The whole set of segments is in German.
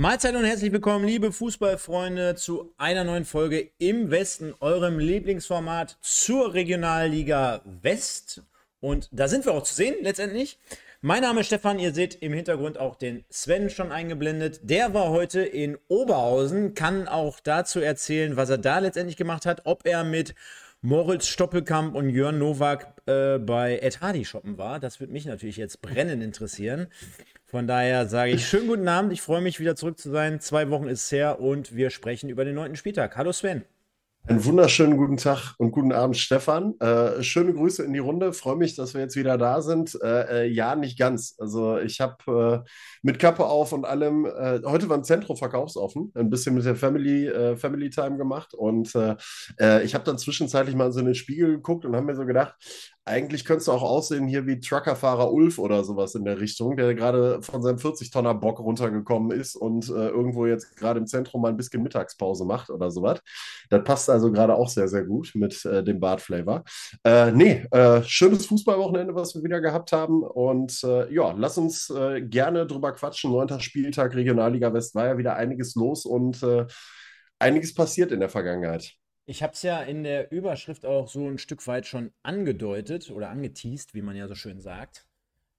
Mahlzeit und herzlich willkommen, liebe Fußballfreunde, zu einer neuen Folge im Westen, eurem Lieblingsformat zur Regionalliga West. Und da sind wir auch zu sehen, letztendlich. Mein Name ist Stefan, ihr seht im Hintergrund auch den Sven schon eingeblendet. Der war heute in Oberhausen, kann auch dazu erzählen, was er da letztendlich gemacht hat, ob er mit Moritz Stoppelkamp und Jörn Nowak äh, bei Ed Hardy shoppen war. Das würde mich natürlich jetzt brennend interessieren. Von daher sage ich schönen guten Abend. Ich freue mich wieder zurück zu sein. Zwei Wochen ist her und wir sprechen über den neunten Spieltag. Hallo Sven. Einen wunderschönen guten Tag und guten Abend, Stefan. Äh, schöne Grüße in die Runde. Freue mich, dass wir jetzt wieder da sind. Äh, äh, ja, nicht ganz. Also ich habe äh, mit Kappe auf und allem äh, heute beim Zentrum verkaufsoffen, ein bisschen mit der Family, äh, Family Time gemacht und ich habe dann zwischenzeitlich mal so in den Spiegel geguckt und habe mir so gedacht, eigentlich könntest du auch aussehen hier wie Truckerfahrer Ulf oder sowas in der Richtung, der gerade von seinem 40-Tonner Bock runtergekommen ist und äh, irgendwo jetzt gerade im Zentrum mal ein bisschen Mittagspause macht oder sowas. Das passt also gerade auch sehr, sehr gut mit äh, dem Bartflavor. Äh, nee, äh, schönes Fußballwochenende, was wir wieder gehabt haben. Und äh, ja, lass uns äh, gerne drüber quatschen. Neunter Spieltag Regionalliga West war ja wieder einiges los und einiges passiert in der Vergangenheit. Ich habe es ja in der Überschrift auch so ein Stück weit schon angedeutet oder angeteased, wie man ja so schön sagt.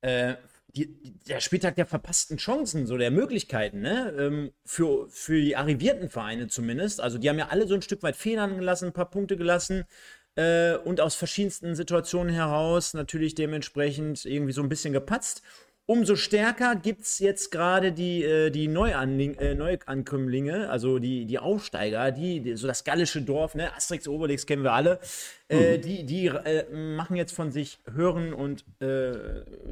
Äh, die, der Spieltag der verpassten Chancen, so der Möglichkeiten, ne? Ähm, für, für die arrivierten Vereine zumindest. Also die haben ja alle so ein Stück weit Fehlern gelassen, ein paar Punkte gelassen äh, und aus verschiedensten Situationen heraus natürlich dementsprechend irgendwie so ein bisschen gepatzt. Umso stärker gibt es jetzt gerade die, äh, die Neuanling äh, Neuankömmlinge, also die, die Aufsteiger, die, die, so das gallische Dorf, ne? Asterix, Obelix kennen wir alle, äh, mhm. die, die äh, machen jetzt von sich hören und äh,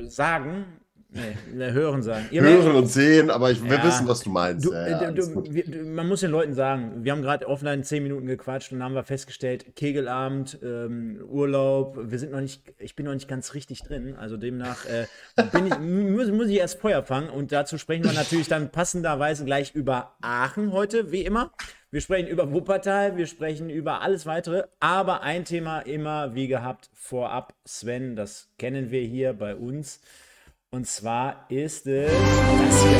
sagen, Nee, ne, hören sagen. Ihr hören merkt, und sehen, aber ich, wir ja, wissen, was du meinst. Du, ja, du, wir, man muss den Leuten sagen, wir haben gerade offline zehn Minuten gequatscht und haben wir festgestellt, Kegelabend, ähm, Urlaub, wir sind noch nicht, ich bin noch nicht ganz richtig drin. Also demnach äh, ich, muss, muss, ich erst Feuer fangen und dazu sprechen wir natürlich dann passenderweise gleich über Aachen heute, wie immer. Wir sprechen über Wuppertal, wir sprechen über alles weitere, aber ein Thema immer wie gehabt vorab, Sven, das kennen wir hier bei uns. Und zwar ist es das hier.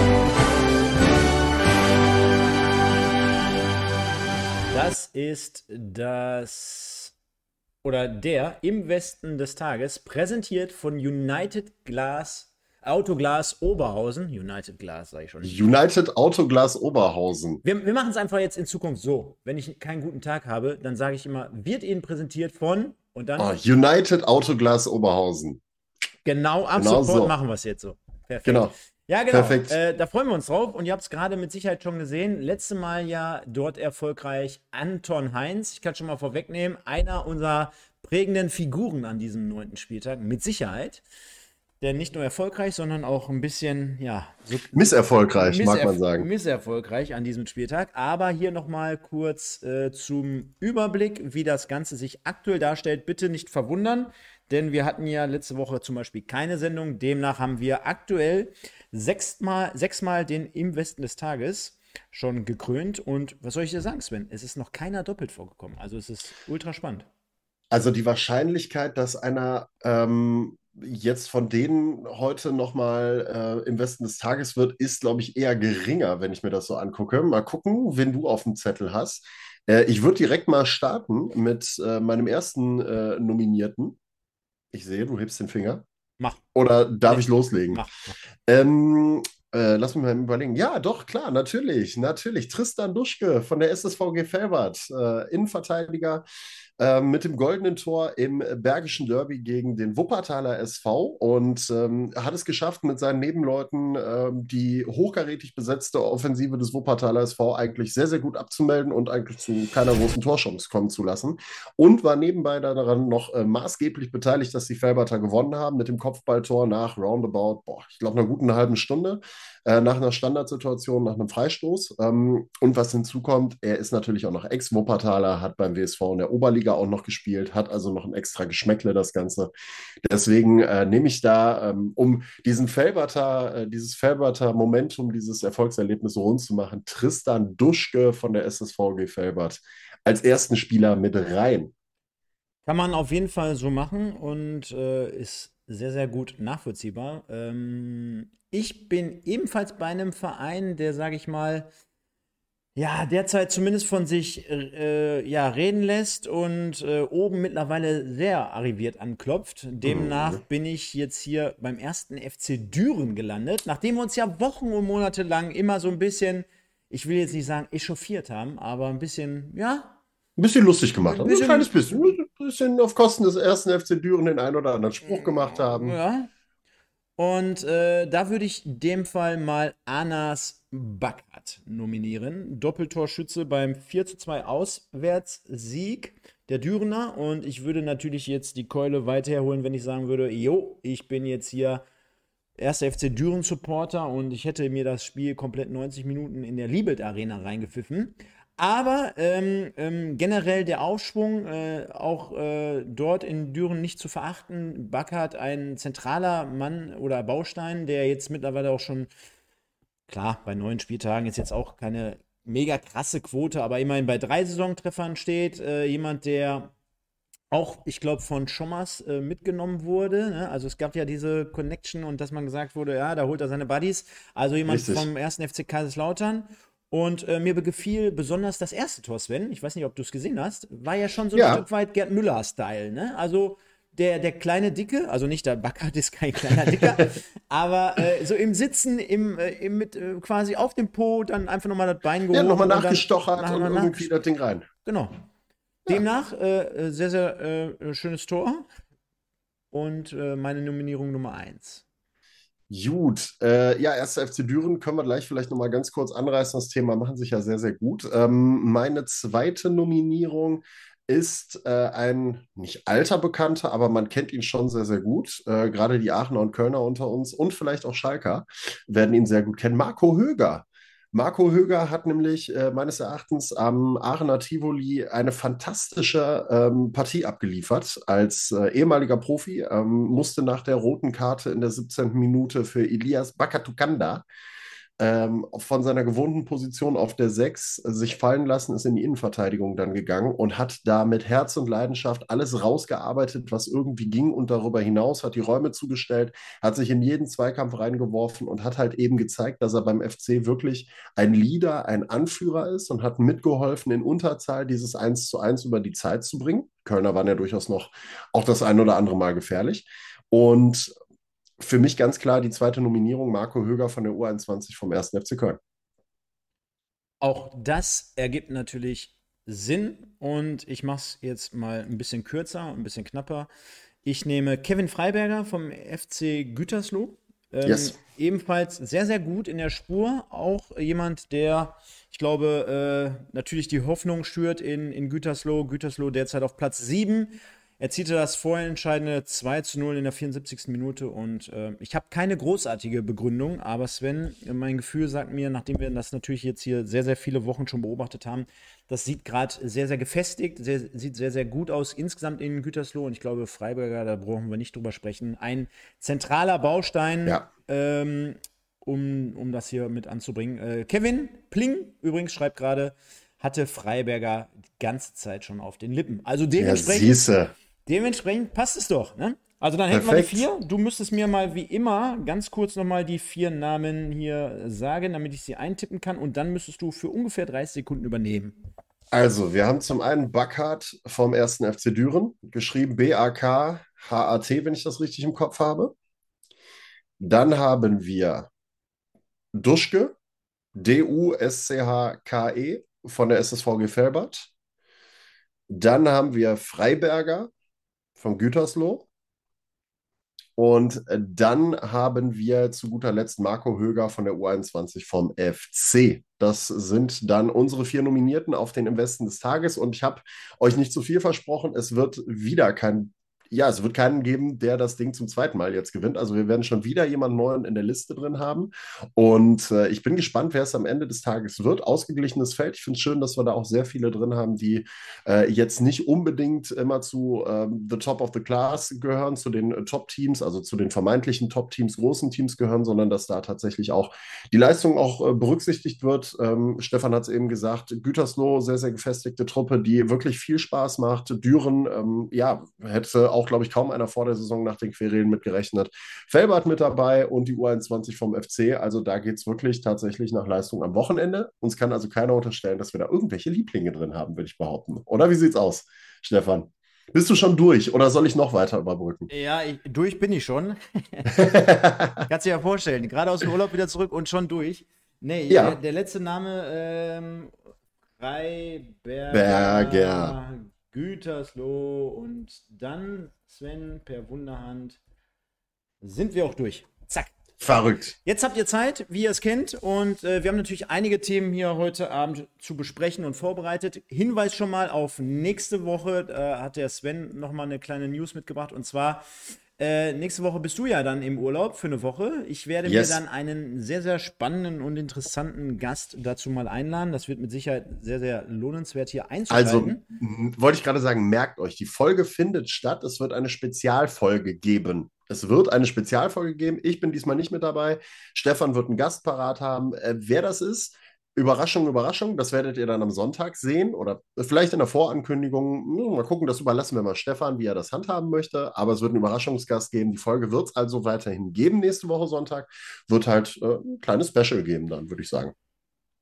Das ist das oder der im Westen des Tages, präsentiert von United Glass Autoglas Oberhausen. United Glass, sage ich schon. United Autoglas Oberhausen. Wir, wir machen es einfach jetzt in Zukunft so. Wenn ich keinen guten Tag habe, dann sage ich immer, wird Ihnen präsentiert von und dann. Oh, United Autoglas Oberhausen. Genau, ab genau sofort so. machen wir es jetzt so. Perfekt. Genau. Ja, genau. Perfekt. Äh, da freuen wir uns drauf. Und ihr habt es gerade mit Sicherheit schon gesehen. Letzte Mal ja dort erfolgreich Anton Heinz. Ich kann schon mal vorwegnehmen, einer unserer prägenden Figuren an diesem neunten Spieltag. Mit Sicherheit. Denn nicht nur erfolgreich, sondern auch ein bisschen, ja. So misserfolgreich, misserf mag man sagen. Misserfolgreich an diesem Spieltag. Aber hier nochmal kurz äh, zum Überblick, wie das Ganze sich aktuell darstellt. Bitte nicht verwundern denn wir hatten ja letzte Woche zum Beispiel keine Sendung. Demnach haben wir aktuell sechsmal, sechsmal den im Westen des Tages schon gekrönt. Und was soll ich dir sagen, Sven? Es ist noch keiner doppelt vorgekommen. Also es ist ultra spannend. Also die Wahrscheinlichkeit, dass einer ähm, jetzt von denen heute nochmal äh, im Westen des Tages wird, ist, glaube ich, eher geringer, wenn ich mir das so angucke. Mal gucken, wen du auf dem Zettel hast. Äh, ich würde direkt mal starten mit äh, meinem ersten äh, Nominierten. Ich sehe, du hebst den Finger. Mach. Oder darf nee. ich loslegen? Mach. Ähm, äh, lass mich mal überlegen. Ja, doch, klar, natürlich, natürlich. Tristan Duschke von der SSVG Felbert, äh, Innenverteidiger, ähm, mit dem goldenen Tor im Bergischen Derby gegen den Wuppertaler SV und ähm, hat es geschafft, mit seinen Nebenleuten ähm, die hochkarätig besetzte Offensive des Wuppertaler SV eigentlich sehr, sehr gut abzumelden und eigentlich zu keiner großen Torchance kommen zu lassen. Und war nebenbei daran noch äh, maßgeblich beteiligt, dass die Felberter gewonnen haben mit dem Kopfballtor nach roundabout, boah, ich glaube, einer guten halben Stunde äh, nach einer Standardsituation, nach einem Freistoß. Ähm, und was hinzukommt, er ist natürlich auch noch Ex-Wuppertaler, hat beim WSV in der Oberliga Bundesliga auch noch gespielt, hat also noch ein extra Geschmäckle, das Ganze. Deswegen äh, nehme ich da, ähm, um diesen Felberter, äh, dieses Felberter Momentum, dieses Erfolgserlebnis rund zu machen, Tristan Duschke von der SSVG Felbert als ersten Spieler mit rein. Kann man auf jeden Fall so machen und äh, ist sehr, sehr gut nachvollziehbar. Ähm, ich bin ebenfalls bei einem Verein, der, sage ich mal, ja, derzeit zumindest von sich äh, ja, reden lässt und äh, oben mittlerweile sehr arriviert anklopft. Demnach mhm. bin ich jetzt hier beim ersten FC Düren gelandet, nachdem wir uns ja Wochen und Monate lang immer so ein bisschen, ich will jetzt nicht sagen echauffiert haben, aber ein bisschen, ja. Ein bisschen lustig gemacht haben. Ein, bisschen, ein kleines bisschen. Ein bisschen auf Kosten des ersten FC Düren den einen oder anderen Spruch gemacht haben. Ja. Und äh, da würde ich in dem Fall mal Anas Backert nominieren. Doppeltorschütze beim 4 zu 2 Auswärtssieg der Dürener. Und ich würde natürlich jetzt die Keule weiter herholen, wenn ich sagen würde, jo, ich bin jetzt hier erster FC Düren Supporter und ich hätte mir das Spiel komplett 90 Minuten in der Liebelt Arena reingepfiffen. Aber ähm, ähm, generell der Aufschwung, äh, auch äh, dort in Düren nicht zu verachten. Backert, ein zentraler Mann oder Baustein, der jetzt mittlerweile auch schon, klar, bei neun Spieltagen ist jetzt auch keine mega krasse Quote, aber immerhin bei drei Saisontreffern steht. Äh, jemand, der auch, ich glaube, von Schommers äh, mitgenommen wurde. Ne? Also es gab ja diese Connection und dass man gesagt wurde, ja, da holt er seine Buddies. Also jemand Richtig. vom ersten FC Kaiserslautern. Und äh, mir gefiel besonders das erste Tor, Sven. Ich weiß nicht, ob du es gesehen hast. War ja schon so ein ja. Stück weit Gerd Müller-Style. Ne? Also der, der kleine Dicke, also nicht der Backert ist kein kleiner Dicker, aber äh, so im Sitzen, im, äh, im mit äh, quasi auf dem Po, dann einfach nochmal das Bein gehoben. Ja, nochmal nachgestochert und, und irgendwie das Ding rein. Genau. Ja. Demnach äh, äh, sehr, sehr schönes Tor und meine Nominierung Nummer 1. Gut, äh, ja, 1. FC Düren können wir gleich vielleicht nochmal ganz kurz anreißen. Das Thema machen sich ja sehr, sehr gut. Ähm, meine zweite Nominierung ist äh, ein nicht alter Bekannter, aber man kennt ihn schon sehr, sehr gut. Äh, Gerade die Aachener und Kölner unter uns und vielleicht auch Schalker werden ihn sehr gut kennen. Marco Höger Marco Höger hat nämlich äh, meines Erachtens am Aachener Tivoli eine fantastische ähm, Partie abgeliefert. Als äh, ehemaliger Profi ähm, musste nach der roten Karte in der 17. Minute für Elias Bakatukanda ähm, von seiner gewohnten Position auf der 6 sich fallen lassen, ist in die Innenverteidigung dann gegangen und hat da mit Herz und Leidenschaft alles rausgearbeitet, was irgendwie ging und darüber hinaus hat die Räume zugestellt, hat sich in jeden Zweikampf reingeworfen und hat halt eben gezeigt, dass er beim FC wirklich ein Leader, ein Anführer ist und hat mitgeholfen, in Unterzahl dieses 1 zu 1 über die Zeit zu bringen. Kölner waren ja durchaus noch auch das ein oder andere Mal gefährlich. Und für mich ganz klar die zweite Nominierung, Marco Höger von der U21 vom 1. FC Köln. Auch das ergibt natürlich Sinn und ich mache es jetzt mal ein bisschen kürzer und ein bisschen knapper. Ich nehme Kevin Freiberger vom FC Gütersloh. Ähm, yes. Ebenfalls sehr, sehr gut in der Spur. Auch jemand, der, ich glaube, äh, natürlich die Hoffnung schürt in, in Gütersloh. Gütersloh derzeit auf Platz 7 erzielte das vorentscheidende 2 zu 0 in der 74. Minute und äh, ich habe keine großartige Begründung, aber Sven, mein Gefühl sagt mir, nachdem wir das natürlich jetzt hier sehr, sehr viele Wochen schon beobachtet haben, das sieht gerade sehr, sehr gefestigt, sehr, sieht sehr, sehr gut aus insgesamt in Gütersloh und ich glaube, Freiberger, da brauchen wir nicht drüber sprechen. Ein zentraler Baustein, ja. ähm, um, um das hier mit anzubringen. Äh, Kevin Pling übrigens schreibt gerade, hatte Freiberger die ganze Zeit schon auf den Lippen. Also dementsprechend. Ja, Dementsprechend passt es doch. Ne? Also dann hätten Perfekt. wir die vier. Du müsstest mir mal wie immer ganz kurz nochmal die vier Namen hier sagen, damit ich sie eintippen kann. Und dann müsstest du für ungefähr 30 Sekunden übernehmen. Also, wir haben zum einen Backhardt vom 1. FC Düren, geschrieben B-A-K-H-A-T, wenn ich das richtig im Kopf habe. Dann haben wir Duschke, D-U-S-C-H-K-E von der SSVG Felbert. Dann haben wir Freiberger von Gütersloh. Und äh, dann haben wir zu guter Letzt Marco Höger von der U21 vom FC. Das sind dann unsere vier Nominierten auf den Im des Tages. Und ich habe euch nicht zu viel versprochen. Es wird wieder kein ja, es wird keinen geben, der das Ding zum zweiten Mal jetzt gewinnt. Also wir werden schon wieder jemanden neuen in der Liste drin haben. Und äh, ich bin gespannt, wer es am Ende des Tages wird. Ausgeglichenes Feld. Ich finde es schön, dass wir da auch sehr viele drin haben, die äh, jetzt nicht unbedingt immer zu äh, the top of the class gehören, zu den äh, Top-Teams, also zu den vermeintlichen Top-Teams, großen Teams gehören, sondern dass da tatsächlich auch die Leistung auch äh, berücksichtigt wird. Ähm, Stefan hat es eben gesagt, Gütersloh, sehr, sehr gefestigte Truppe, die wirklich viel Spaß macht. Düren, ähm, ja, hätte auch auch, glaube ich, kaum einer vor der Saison nach den Querelen mitgerechnet. Felbert mit dabei und die U21 vom FC. Also da geht es wirklich tatsächlich nach Leistung am Wochenende. Uns kann also keiner unterstellen, dass wir da irgendwelche Lieblinge drin haben, würde ich behaupten. Oder wie sieht's aus, Stefan? Bist du schon durch oder soll ich noch weiter überbrücken? Ja, ich, durch bin ich schon. Kannst du dir ja vorstellen, gerade aus dem Urlaub wieder zurück und schon durch. Nee, ja. der, der letzte Name ähm, Freiberger, Gütersloh und dann Sven per Wunderhand sind wir auch durch. Zack. Verrückt. Jetzt habt ihr Zeit, wie ihr es kennt. Und äh, wir haben natürlich einige Themen hier heute Abend zu besprechen und vorbereitet. Hinweis schon mal auf nächste Woche. Da äh, hat der Sven nochmal eine kleine News mitgebracht. Und zwar, äh, nächste Woche bist du ja dann im Urlaub für eine Woche. Ich werde yes. mir dann einen sehr, sehr spannenden und interessanten Gast dazu mal einladen. Das wird mit Sicherheit sehr, sehr lohnenswert hier einzuschalten. Also, wollte ich gerade sagen, merkt euch, die Folge findet statt. Es wird eine Spezialfolge geben. Es wird eine Spezialfolge geben. Ich bin diesmal nicht mit dabei. Stefan wird einen Gast parat haben. Äh, wer das ist, Überraschung, Überraschung, das werdet ihr dann am Sonntag sehen oder vielleicht in der Vorankündigung. Hm, mal gucken, das überlassen wir mal Stefan, wie er das handhaben möchte. Aber es wird einen Überraschungsgast geben. Die Folge wird es also weiterhin geben nächste Woche Sonntag. Wird halt äh, ein kleines Special geben, dann würde ich sagen.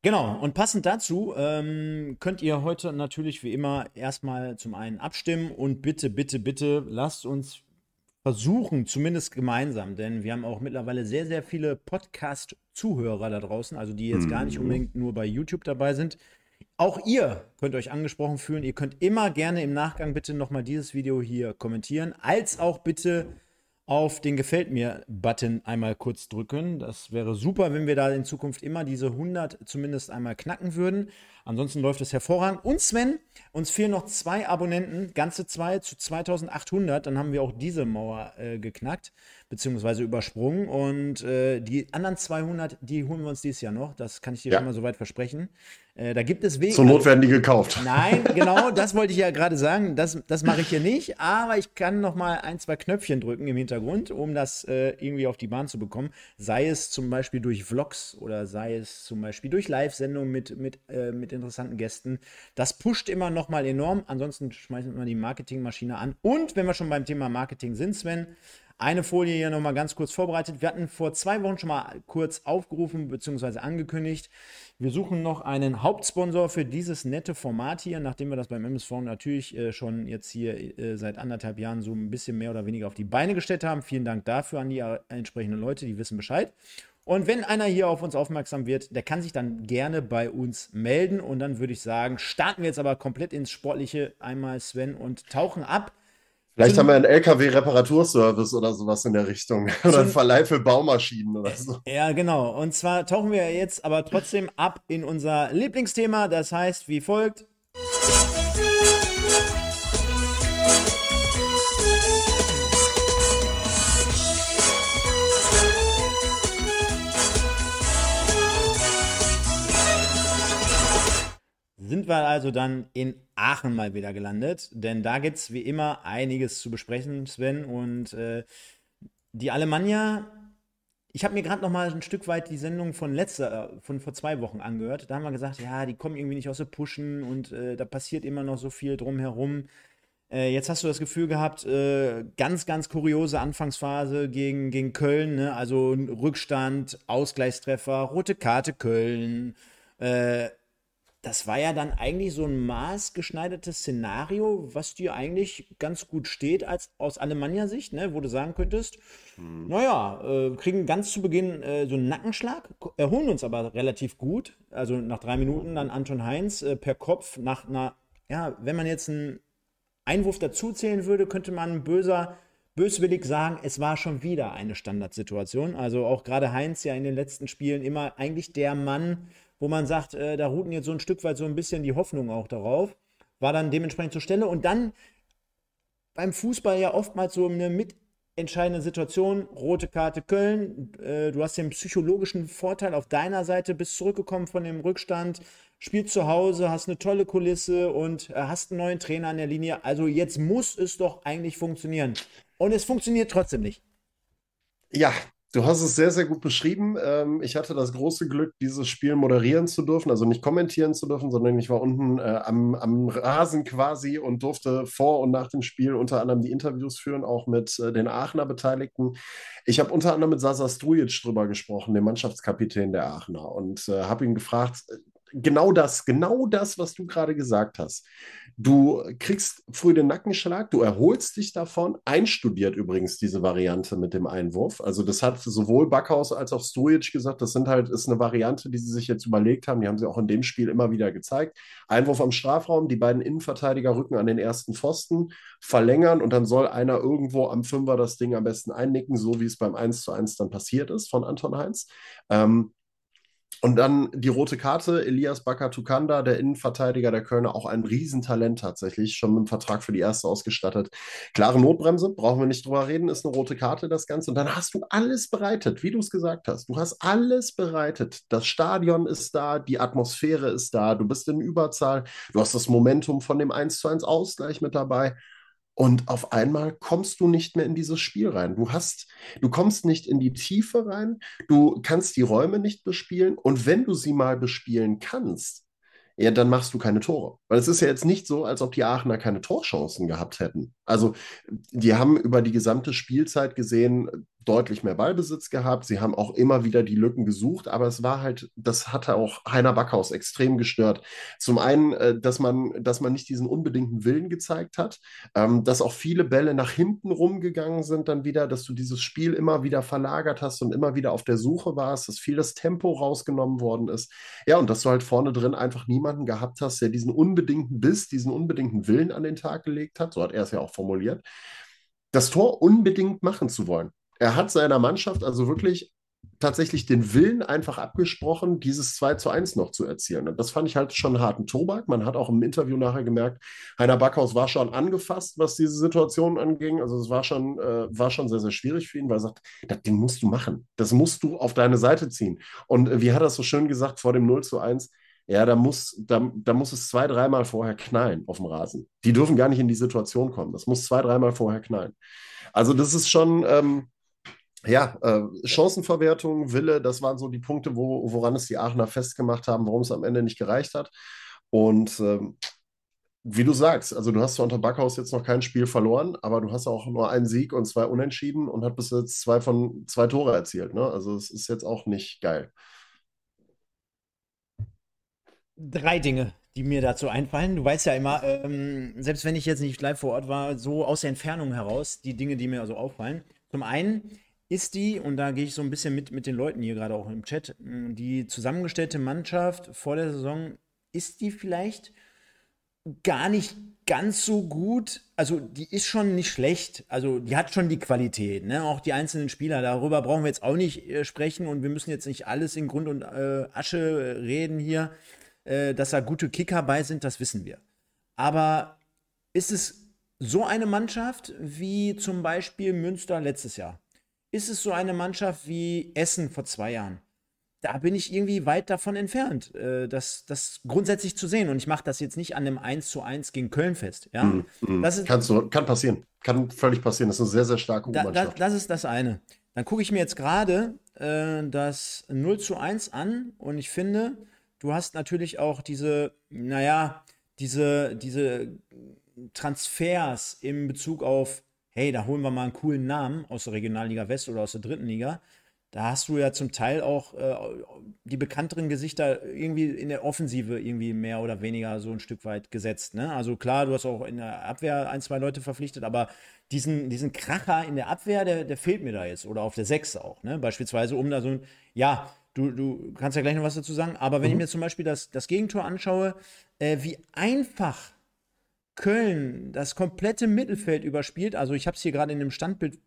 Genau, und passend dazu ähm, könnt ihr heute natürlich wie immer erstmal zum einen abstimmen und bitte, bitte, bitte lasst uns versuchen, zumindest gemeinsam, denn wir haben auch mittlerweile sehr, sehr viele Podcast-Zuhörer da draußen, also die jetzt gar nicht mhm. unbedingt nur bei YouTube dabei sind. Auch ihr könnt euch angesprochen fühlen. Ihr könnt immer gerne im Nachgang bitte nochmal dieses Video hier kommentieren, als auch bitte auf den Gefällt mir-Button einmal kurz drücken. Das wäre super, wenn wir da in Zukunft immer diese 100 zumindest einmal knacken würden. Ansonsten läuft es hervorragend. Und Sven, uns fehlen noch zwei Abonnenten, ganze zwei zu 2800. Dann haben wir auch diese Mauer äh, geknackt, beziehungsweise übersprungen. Und äh, die anderen 200, die holen wir uns dieses Jahr noch. Das kann ich dir ja. schon mal soweit versprechen. Äh, da gibt es Wege. Zur Not werden die gekauft. Nein, genau, das wollte ich ja gerade sagen. Das, das mache ich hier nicht. Aber ich kann noch mal ein, zwei Knöpfchen drücken im Hintergrund, um das äh, irgendwie auf die Bahn zu bekommen. Sei es zum Beispiel durch Vlogs oder sei es zum Beispiel durch Live-Sendungen mit, mit, äh, mit interessanten Gästen. Das pusht immer noch mal enorm. Ansonsten schmeißen wir die Marketingmaschine an. Und wenn wir schon beim Thema Marketing sind, Sven, eine Folie hier nochmal ganz kurz vorbereitet. Wir hatten vor zwei Wochen schon mal kurz aufgerufen bzw. angekündigt. Wir suchen noch einen Hauptsponsor für dieses nette Format hier, nachdem wir das beim MSV natürlich äh, schon jetzt hier äh, seit anderthalb Jahren so ein bisschen mehr oder weniger auf die Beine gestellt haben. Vielen Dank dafür an die äh, entsprechenden Leute, die wissen Bescheid. Und wenn einer hier auf uns aufmerksam wird, der kann sich dann gerne bei uns melden. Und dann würde ich sagen, starten wir jetzt aber komplett ins Sportliche einmal, Sven, und tauchen ab Vielleicht haben wir einen LKW-Reparaturservice oder sowas in der Richtung. Oder einen Verleih für Baumaschinen oder so. Ja, genau. Und zwar tauchen wir jetzt aber trotzdem ab in unser Lieblingsthema. Das heißt wie folgt. Sind wir also dann in Aachen mal wieder gelandet, denn da gibt es wie immer einiges zu besprechen, Sven. Und äh, die Alemannia, ich habe mir gerade noch mal ein Stück weit die Sendung von letzter, äh, von vor zwei Wochen angehört. Da haben wir gesagt, ja, die kommen irgendwie nicht aus der Pushen und äh, da passiert immer noch so viel drumherum. Äh, jetzt hast du das Gefühl gehabt, äh, ganz, ganz kuriose Anfangsphase gegen, gegen Köln, ne? also Rückstand, Ausgleichstreffer, rote Karte Köln. Äh, das war ja dann eigentlich so ein maßgeschneidertes Szenario, was dir eigentlich ganz gut steht als aus Alemannia-Sicht, ne? wo du sagen könntest, hm. naja, äh, kriegen ganz zu Beginn äh, so einen Nackenschlag, erholen uns aber relativ gut. Also nach drei Minuten dann Anton Heinz äh, per Kopf nach einer, ja, wenn man jetzt einen Einwurf dazuzählen würde, könnte man böser, böswillig sagen, es war schon wieder eine Standardsituation. Also auch gerade Heinz ja in den letzten Spielen immer eigentlich der Mann, wo man sagt, äh, da ruhten jetzt so ein Stück weit so ein bisschen die Hoffnung auch darauf. War dann dementsprechend zur Stelle. Und dann beim Fußball ja oftmals so eine mitentscheidende Situation. Rote Karte Köln. Äh, du hast den psychologischen Vorteil auf deiner Seite, bist zurückgekommen von dem Rückstand, spielst zu Hause, hast eine tolle Kulisse und äh, hast einen neuen Trainer an der Linie. Also jetzt muss es doch eigentlich funktionieren. Und es funktioniert trotzdem nicht. Ja, Du hast es sehr, sehr gut beschrieben. Ähm, ich hatte das große Glück, dieses Spiel moderieren zu dürfen, also nicht kommentieren zu dürfen, sondern ich war unten äh, am, am Rasen quasi und durfte vor und nach dem Spiel unter anderem die Interviews führen, auch mit äh, den Aachener Beteiligten. Ich habe unter anderem mit Sasa Strujic drüber gesprochen, dem Mannschaftskapitän der Aachener, und äh, habe ihn gefragt, genau das, genau das, was du gerade gesagt hast. Du kriegst früh den Nackenschlag, du erholst dich davon. Einstudiert übrigens diese Variante mit dem Einwurf. Also das hat sowohl Backhaus als auch Stojic gesagt, das sind halt, ist eine Variante, die sie sich jetzt überlegt haben. Die haben sie auch in dem Spiel immer wieder gezeigt. Einwurf am Strafraum, die beiden Innenverteidiger rücken an den ersten Pfosten, verlängern und dann soll einer irgendwo am Fünfer das Ding am besten einnicken, so wie es beim 1 zu 1 dann passiert ist von Anton Heinz. Ähm, und dann die rote Karte, Elias Bakatukanda, der Innenverteidiger der Kölner, auch ein Riesentalent tatsächlich, schon mit dem Vertrag für die erste ausgestattet. Klare Notbremse, brauchen wir nicht drüber reden, ist eine rote Karte das Ganze. Und dann hast du alles bereitet, wie du es gesagt hast. Du hast alles bereitet. Das Stadion ist da, die Atmosphäre ist da, du bist in Überzahl, du hast das Momentum von dem 1 zu 1 Ausgleich mit dabei. Und auf einmal kommst du nicht mehr in dieses Spiel rein. Du hast, du kommst nicht in die Tiefe rein, du kannst die Räume nicht bespielen. Und wenn du sie mal bespielen kannst, ja, dann machst du keine Tore. Weil es ist ja jetzt nicht so, als ob die Aachener keine Torchancen gehabt hätten. Also, die haben über die gesamte Spielzeit gesehen deutlich mehr Ballbesitz gehabt. Sie haben auch immer wieder die Lücken gesucht, aber es war halt, das hatte auch Heiner Backhaus extrem gestört. Zum einen, äh, dass man, dass man nicht diesen unbedingten Willen gezeigt hat, ähm, dass auch viele Bälle nach hinten rumgegangen sind, dann wieder, dass du dieses Spiel immer wieder verlagert hast und immer wieder auf der Suche warst, dass viel das Tempo rausgenommen worden ist. Ja, und dass du halt vorne drin einfach niemanden gehabt hast, der diesen unbedingten Biss, diesen unbedingten Willen an den Tag gelegt hat, so hat er es ja auch formuliert, das Tor unbedingt machen zu wollen. Er hat seiner Mannschaft also wirklich tatsächlich den Willen einfach abgesprochen, dieses 2 zu 1 noch zu erzielen. Und das fand ich halt schon einen harten Tobak. Man hat auch im Interview nachher gemerkt, Heiner Backhaus war schon angefasst, was diese Situation anging. Also es war schon, äh, war schon sehr, sehr schwierig für ihn, weil er sagt, das Ding musst du machen. Das musst du auf deine Seite ziehen. Und äh, wie hat er es so schön gesagt vor dem 0 zu 1? Ja, da muss, da, da muss es zwei, dreimal vorher knallen auf dem Rasen. Die dürfen gar nicht in die Situation kommen. Das muss zwei, dreimal vorher knallen. Also das ist schon, ähm, ja, äh, Chancenverwertung, Wille, das waren so die Punkte, wo, woran es die Aachener festgemacht haben, warum es am Ende nicht gereicht hat. Und ähm, wie du sagst, also du hast zwar unter Backhaus jetzt noch kein Spiel verloren, aber du hast auch nur einen Sieg und zwei Unentschieden und hat bis jetzt zwei von zwei Tore erzielt. Ne? Also es ist jetzt auch nicht geil. Drei Dinge, die mir dazu einfallen. Du weißt ja immer, ähm, selbst wenn ich jetzt nicht live vor Ort war, so aus der Entfernung heraus, die Dinge, die mir also auffallen. Zum einen, ist die, und da gehe ich so ein bisschen mit, mit den Leuten hier gerade auch im Chat, die zusammengestellte Mannschaft vor der Saison, ist die vielleicht gar nicht ganz so gut. Also die ist schon nicht schlecht. Also die hat schon die Qualität. Ne? Auch die einzelnen Spieler. Darüber brauchen wir jetzt auch nicht äh, sprechen und wir müssen jetzt nicht alles in Grund und äh, Asche reden hier. Äh, dass da gute Kicker bei sind, das wissen wir. Aber ist es so eine Mannschaft wie zum Beispiel Münster letztes Jahr? Ist es so eine Mannschaft wie Essen vor zwei Jahren. Da bin ich irgendwie weit davon entfernt, äh, das, das grundsätzlich zu sehen. Und ich mache das jetzt nicht an einem 1 zu 1 gegen Köln fest. Ja? Mm, mm. Das ist, du, kann passieren. Kann völlig passieren. Das ist eine sehr, sehr starke da, Mannschaft. Da, das ist das eine. Dann gucke ich mir jetzt gerade äh, das 0 zu 1 an und ich finde, du hast natürlich auch diese, naja, diese, diese Transfers in Bezug auf hey, da holen wir mal einen coolen Namen aus der Regionalliga West oder aus der dritten Liga. Da hast du ja zum Teil auch äh, die bekannteren Gesichter irgendwie in der Offensive irgendwie mehr oder weniger so ein Stück weit gesetzt. Ne? Also klar, du hast auch in der Abwehr ein, zwei Leute verpflichtet, aber diesen, diesen Kracher in der Abwehr, der, der fehlt mir da jetzt. Oder auf der Sechs auch. Ne? Beispielsweise, um da so ein, ja, du, du kannst ja gleich noch was dazu sagen, aber wenn mhm. ich mir zum Beispiel das, das Gegentor anschaue, äh, wie einfach Köln das komplette Mittelfeld überspielt. Also ich habe es hier gerade in dem Standbild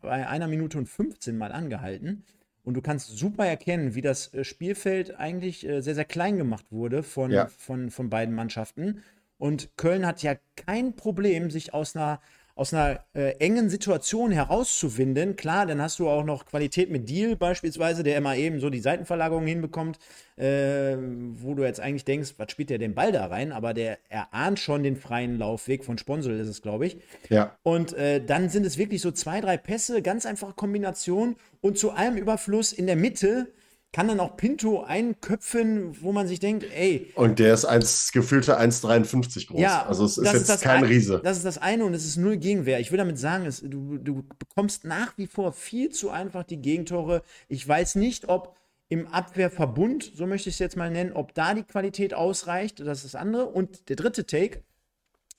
bei einer Minute und 15 mal angehalten. Und du kannst super erkennen, wie das äh, Spielfeld eigentlich äh, sehr, sehr klein gemacht wurde von, ja. von, von beiden Mannschaften. Und Köln hat ja kein Problem, sich aus einer, aus einer äh, engen Situation herauszuwinden. Klar, dann hast du auch noch Qualität mit Deal beispielsweise, der immer eben so die Seitenverlagerung hinbekommt, äh, wo du jetzt eigentlich denkst, was spielt der den Ball da rein? Aber der erahnt schon den freien Laufweg von Sponsel, ist es, glaube ich. Ja. Und äh, dann sind es wirklich so zwei, drei Pässe, ganz einfache Kombinationen und zu allem Überfluss in der Mitte kann dann auch Pinto einköpfen, wo man sich denkt, ey. Und der ist eins, gefühlte 1,53 groß. Ja, also es ist jetzt ist kein ein, Riese. Das ist das eine und es ist null Gegenwehr. Ich will damit sagen, es, du, du bekommst nach wie vor viel zu einfach die Gegentore. Ich weiß nicht, ob im Abwehrverbund, so möchte ich es jetzt mal nennen, ob da die Qualität ausreicht. Das ist das andere. Und der dritte Take,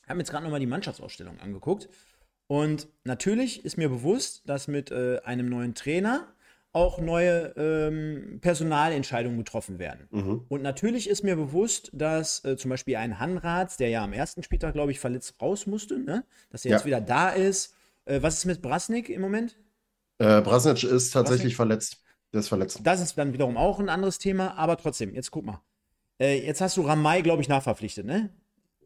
ich habe mir jetzt gerade nochmal die Mannschaftsausstellung angeguckt. Und natürlich ist mir bewusst, dass mit äh, einem neuen Trainer auch neue ähm, Personalentscheidungen getroffen werden. Mhm. Und natürlich ist mir bewusst, dass äh, zum Beispiel ein Hanrats, der ja am ersten Spieltag, glaube ich, verletzt raus musste, ne? dass er ja. jetzt wieder da ist. Äh, was ist mit Brasnik im Moment? Äh, Brasnic ist tatsächlich Brasnik? verletzt. Der ist verletzt. Das ist dann wiederum auch ein anderes Thema, aber trotzdem, jetzt guck mal. Äh, jetzt hast du Ramay, glaube ich, nachverpflichtet, ne?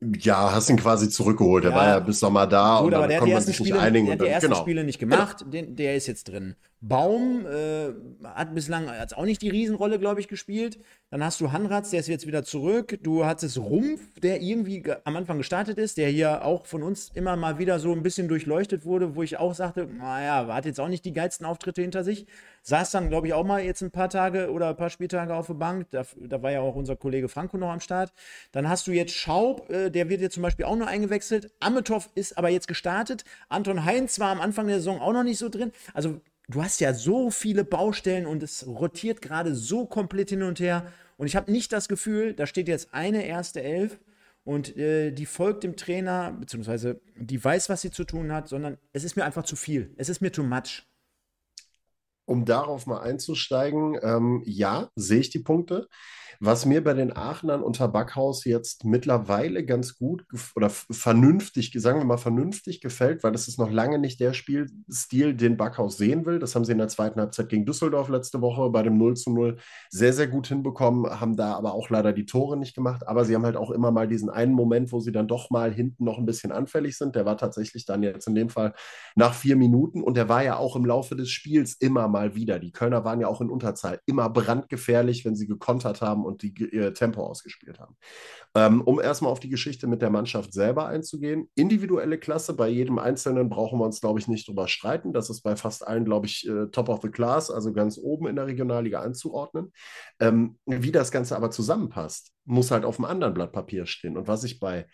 Ja, hast ihn quasi zurückgeholt. Der war ja bis Sommer da Gut, und dann aber der konnte man sich Spiele, nicht einigen. Der hat die ersten genau. Spiele nicht gemacht, genau. den, der ist jetzt drin. Baum äh, hat bislang hat's auch nicht die Riesenrolle, glaube ich, gespielt. Dann hast du Hanratz, der ist jetzt wieder zurück. Du hattest Rumpf, der irgendwie am Anfang gestartet ist, der hier auch von uns immer mal wieder so ein bisschen durchleuchtet wurde, wo ich auch sagte, naja, hat jetzt auch nicht die geilsten Auftritte hinter sich. Saß dann, glaube ich, auch mal jetzt ein paar Tage oder ein paar Spieltage auf der Bank. Da, da war ja auch unser Kollege Franco noch am Start. Dann hast du jetzt Schaub, äh, der wird jetzt zum Beispiel auch noch eingewechselt. Ametov ist aber jetzt gestartet. Anton Heinz war am Anfang der Saison auch noch nicht so drin. Also du hast ja so viele Baustellen und es rotiert gerade so komplett hin und her. Und ich habe nicht das Gefühl, da steht jetzt eine erste Elf und äh, die folgt dem Trainer, beziehungsweise die weiß, was sie zu tun hat, sondern es ist mir einfach zu viel. Es ist mir too much. Um darauf mal einzusteigen, ähm, ja, sehe ich die Punkte. Was mir bei den Aachenern unter Backhaus jetzt mittlerweile ganz gut oder vernünftig, sagen wir mal vernünftig gefällt, weil das ist noch lange nicht der Spielstil, den Backhaus sehen will. Das haben sie in der zweiten Halbzeit gegen Düsseldorf letzte Woche bei dem 0 zu 0 sehr, sehr gut hinbekommen, haben da aber auch leider die Tore nicht gemacht. Aber sie haben halt auch immer mal diesen einen Moment, wo sie dann doch mal hinten noch ein bisschen anfällig sind. Der war tatsächlich dann jetzt in dem Fall nach vier Minuten und der war ja auch im Laufe des Spiels immer mal wieder. Die Kölner waren ja auch in Unterzahl immer brandgefährlich, wenn sie gekontert haben und die, ihr Tempo ausgespielt haben. Ähm, um erstmal auf die Geschichte mit der Mannschaft selber einzugehen. Individuelle Klasse, bei jedem Einzelnen brauchen wir uns, glaube ich, nicht drüber streiten. Das ist bei fast allen, glaube ich, äh, top of the class, also ganz oben in der Regionalliga einzuordnen. Ähm, wie das Ganze aber zusammenpasst, muss halt auf einem anderen Blatt Papier stehen. Und was ich bei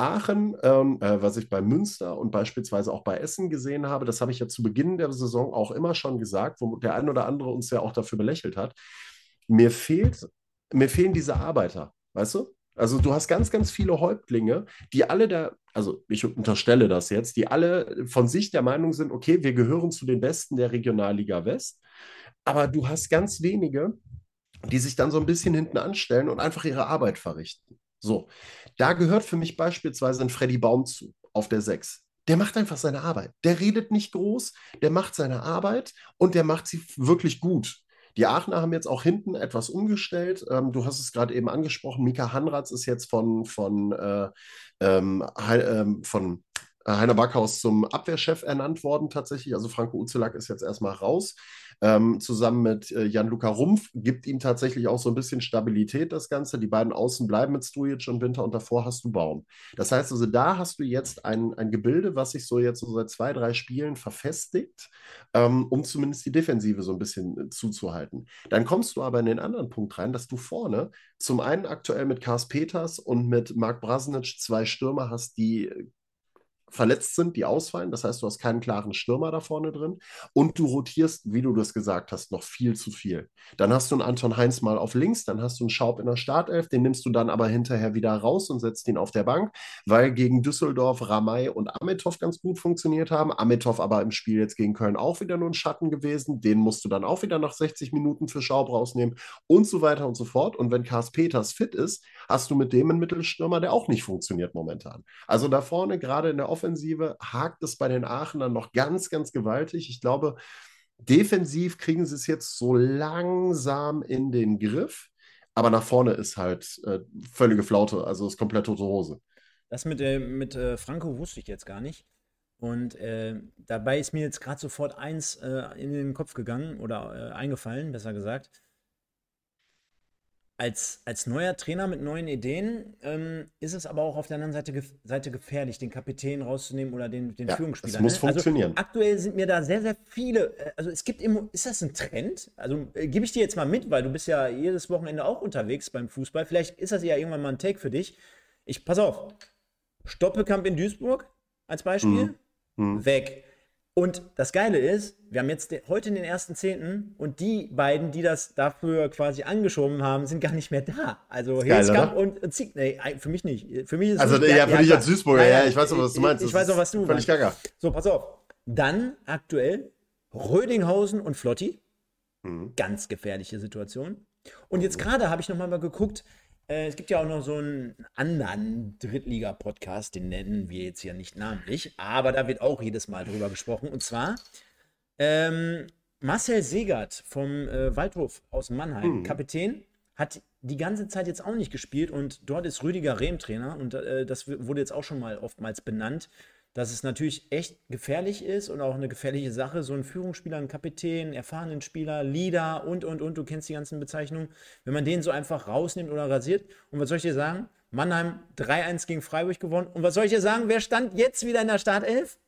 Aachen, ähm, äh, was ich bei Münster und beispielsweise auch bei Essen gesehen habe, das habe ich ja zu Beginn der Saison auch immer schon gesagt, wo der ein oder andere uns ja auch dafür belächelt hat. Mir fehlt mir fehlen diese Arbeiter, weißt du? Also du hast ganz, ganz viele Häuptlinge, die alle da, also ich unterstelle das jetzt, die alle von sich der Meinung sind, okay, wir gehören zu den Besten der Regionalliga West, aber du hast ganz wenige, die sich dann so ein bisschen hinten anstellen und einfach ihre Arbeit verrichten. So, da gehört für mich beispielsweise ein Freddy Baum zu, auf der 6. Der macht einfach seine Arbeit. Der redet nicht groß, der macht seine Arbeit und der macht sie wirklich gut. Die Aachener haben jetzt auch hinten etwas umgestellt. Ähm, du hast es gerade eben angesprochen. Mika Hanratz ist jetzt von, von, äh, ähm, ähm von Heiner Backhaus zum Abwehrchef ernannt worden tatsächlich. Also Franco Uzelak ist jetzt erstmal raus ähm, zusammen mit äh, Jan-Luca Rumpf, gibt ihm tatsächlich auch so ein bisschen Stabilität, das Ganze. Die beiden Außen bleiben mit Stujic und Winter und davor hast du Baum. Das heißt also, da hast du jetzt ein, ein Gebilde, was sich so jetzt so seit zwei, drei Spielen verfestigt, ähm, um zumindest die Defensive so ein bisschen äh, zuzuhalten. Dann kommst du aber in den anderen Punkt rein, dass du vorne zum einen aktuell mit Kars Peters und mit Marc Brasnic zwei Stürmer hast, die verletzt sind, die ausfallen. Das heißt, du hast keinen klaren Stürmer da vorne drin und du rotierst, wie du das gesagt hast, noch viel zu viel. Dann hast du einen Anton Heinz mal auf links, dann hast du einen Schaub in der Startelf, den nimmst du dann aber hinterher wieder raus und setzt ihn auf der Bank, weil gegen Düsseldorf Ramay und Ametov ganz gut funktioniert haben. Ametov aber im Spiel jetzt gegen Köln auch wieder nur ein Schatten gewesen. Den musst du dann auch wieder nach 60 Minuten für Schaub rausnehmen und so weiter und so fort. Und wenn Kars Peters fit ist, hast du mit dem einen Mittelstürmer, der auch nicht funktioniert momentan. Also da vorne, gerade in der Offensive, hakt es bei den Aachenern noch ganz, ganz gewaltig. Ich glaube, defensiv kriegen sie es jetzt so langsam in den Griff. Aber nach vorne ist halt äh, völlige Flaute, also ist komplett tote Hose. Das mit, äh, mit äh, Franco wusste ich jetzt gar nicht. Und äh, dabei ist mir jetzt gerade sofort eins äh, in den Kopf gegangen oder äh, eingefallen, besser gesagt als, als neuer Trainer mit neuen Ideen ähm, ist es aber auch auf der anderen Seite, gef Seite gefährlich, den Kapitän rauszunehmen oder den, den ja, Führungsspieler. Das muss ne? funktionieren. Also, aktuell sind mir da sehr, sehr viele. Äh, also es gibt immer, ist das ein Trend? Also äh, gebe ich dir jetzt mal mit, weil du bist ja jedes Wochenende auch unterwegs beim Fußball. Vielleicht ist das ja irgendwann mal ein Take für dich. Ich pass auf. Stoppelkamp in Duisburg als Beispiel. Mhm. Mhm. Weg. Und das Geile ist, wir haben jetzt heute den ersten Zehnten und die beiden, die das dafür quasi angeschoben haben, sind gar nicht mehr da. Also Hilskamp und Zieg, nee, für mich nicht. Für mich ist also ja, für dich als Duisburger, ja, ich weiß auch, was du meinst. Ich, ich weiß auch, was du meinst. Gaga. So, pass auf. Dann aktuell Rödinghausen und Flotti. Mhm. Ganz gefährliche Situation. Und jetzt gerade habe ich nochmal mal geguckt, äh, es gibt ja auch noch so einen anderen Drittliga-Podcast, den nennen wir jetzt hier nicht namentlich, aber da wird auch jedes Mal drüber gesprochen. Und zwar ähm, Marcel Segert vom äh, Waldhof aus Mannheim, mhm. Kapitän, hat die ganze Zeit jetzt auch nicht gespielt und dort ist Rüdiger Rehm Trainer und äh, das wurde jetzt auch schon mal oftmals benannt dass es natürlich echt gefährlich ist und auch eine gefährliche Sache, so einen Führungsspieler, einen Kapitän, einen erfahrenen Spieler, Leader und, und, und, du kennst die ganzen Bezeichnungen, wenn man den so einfach rausnimmt oder rasiert. Und was soll ich dir sagen? Mannheim 3-1 gegen Freiburg gewonnen. Und was soll ich dir sagen? Wer stand jetzt wieder in der Startelf?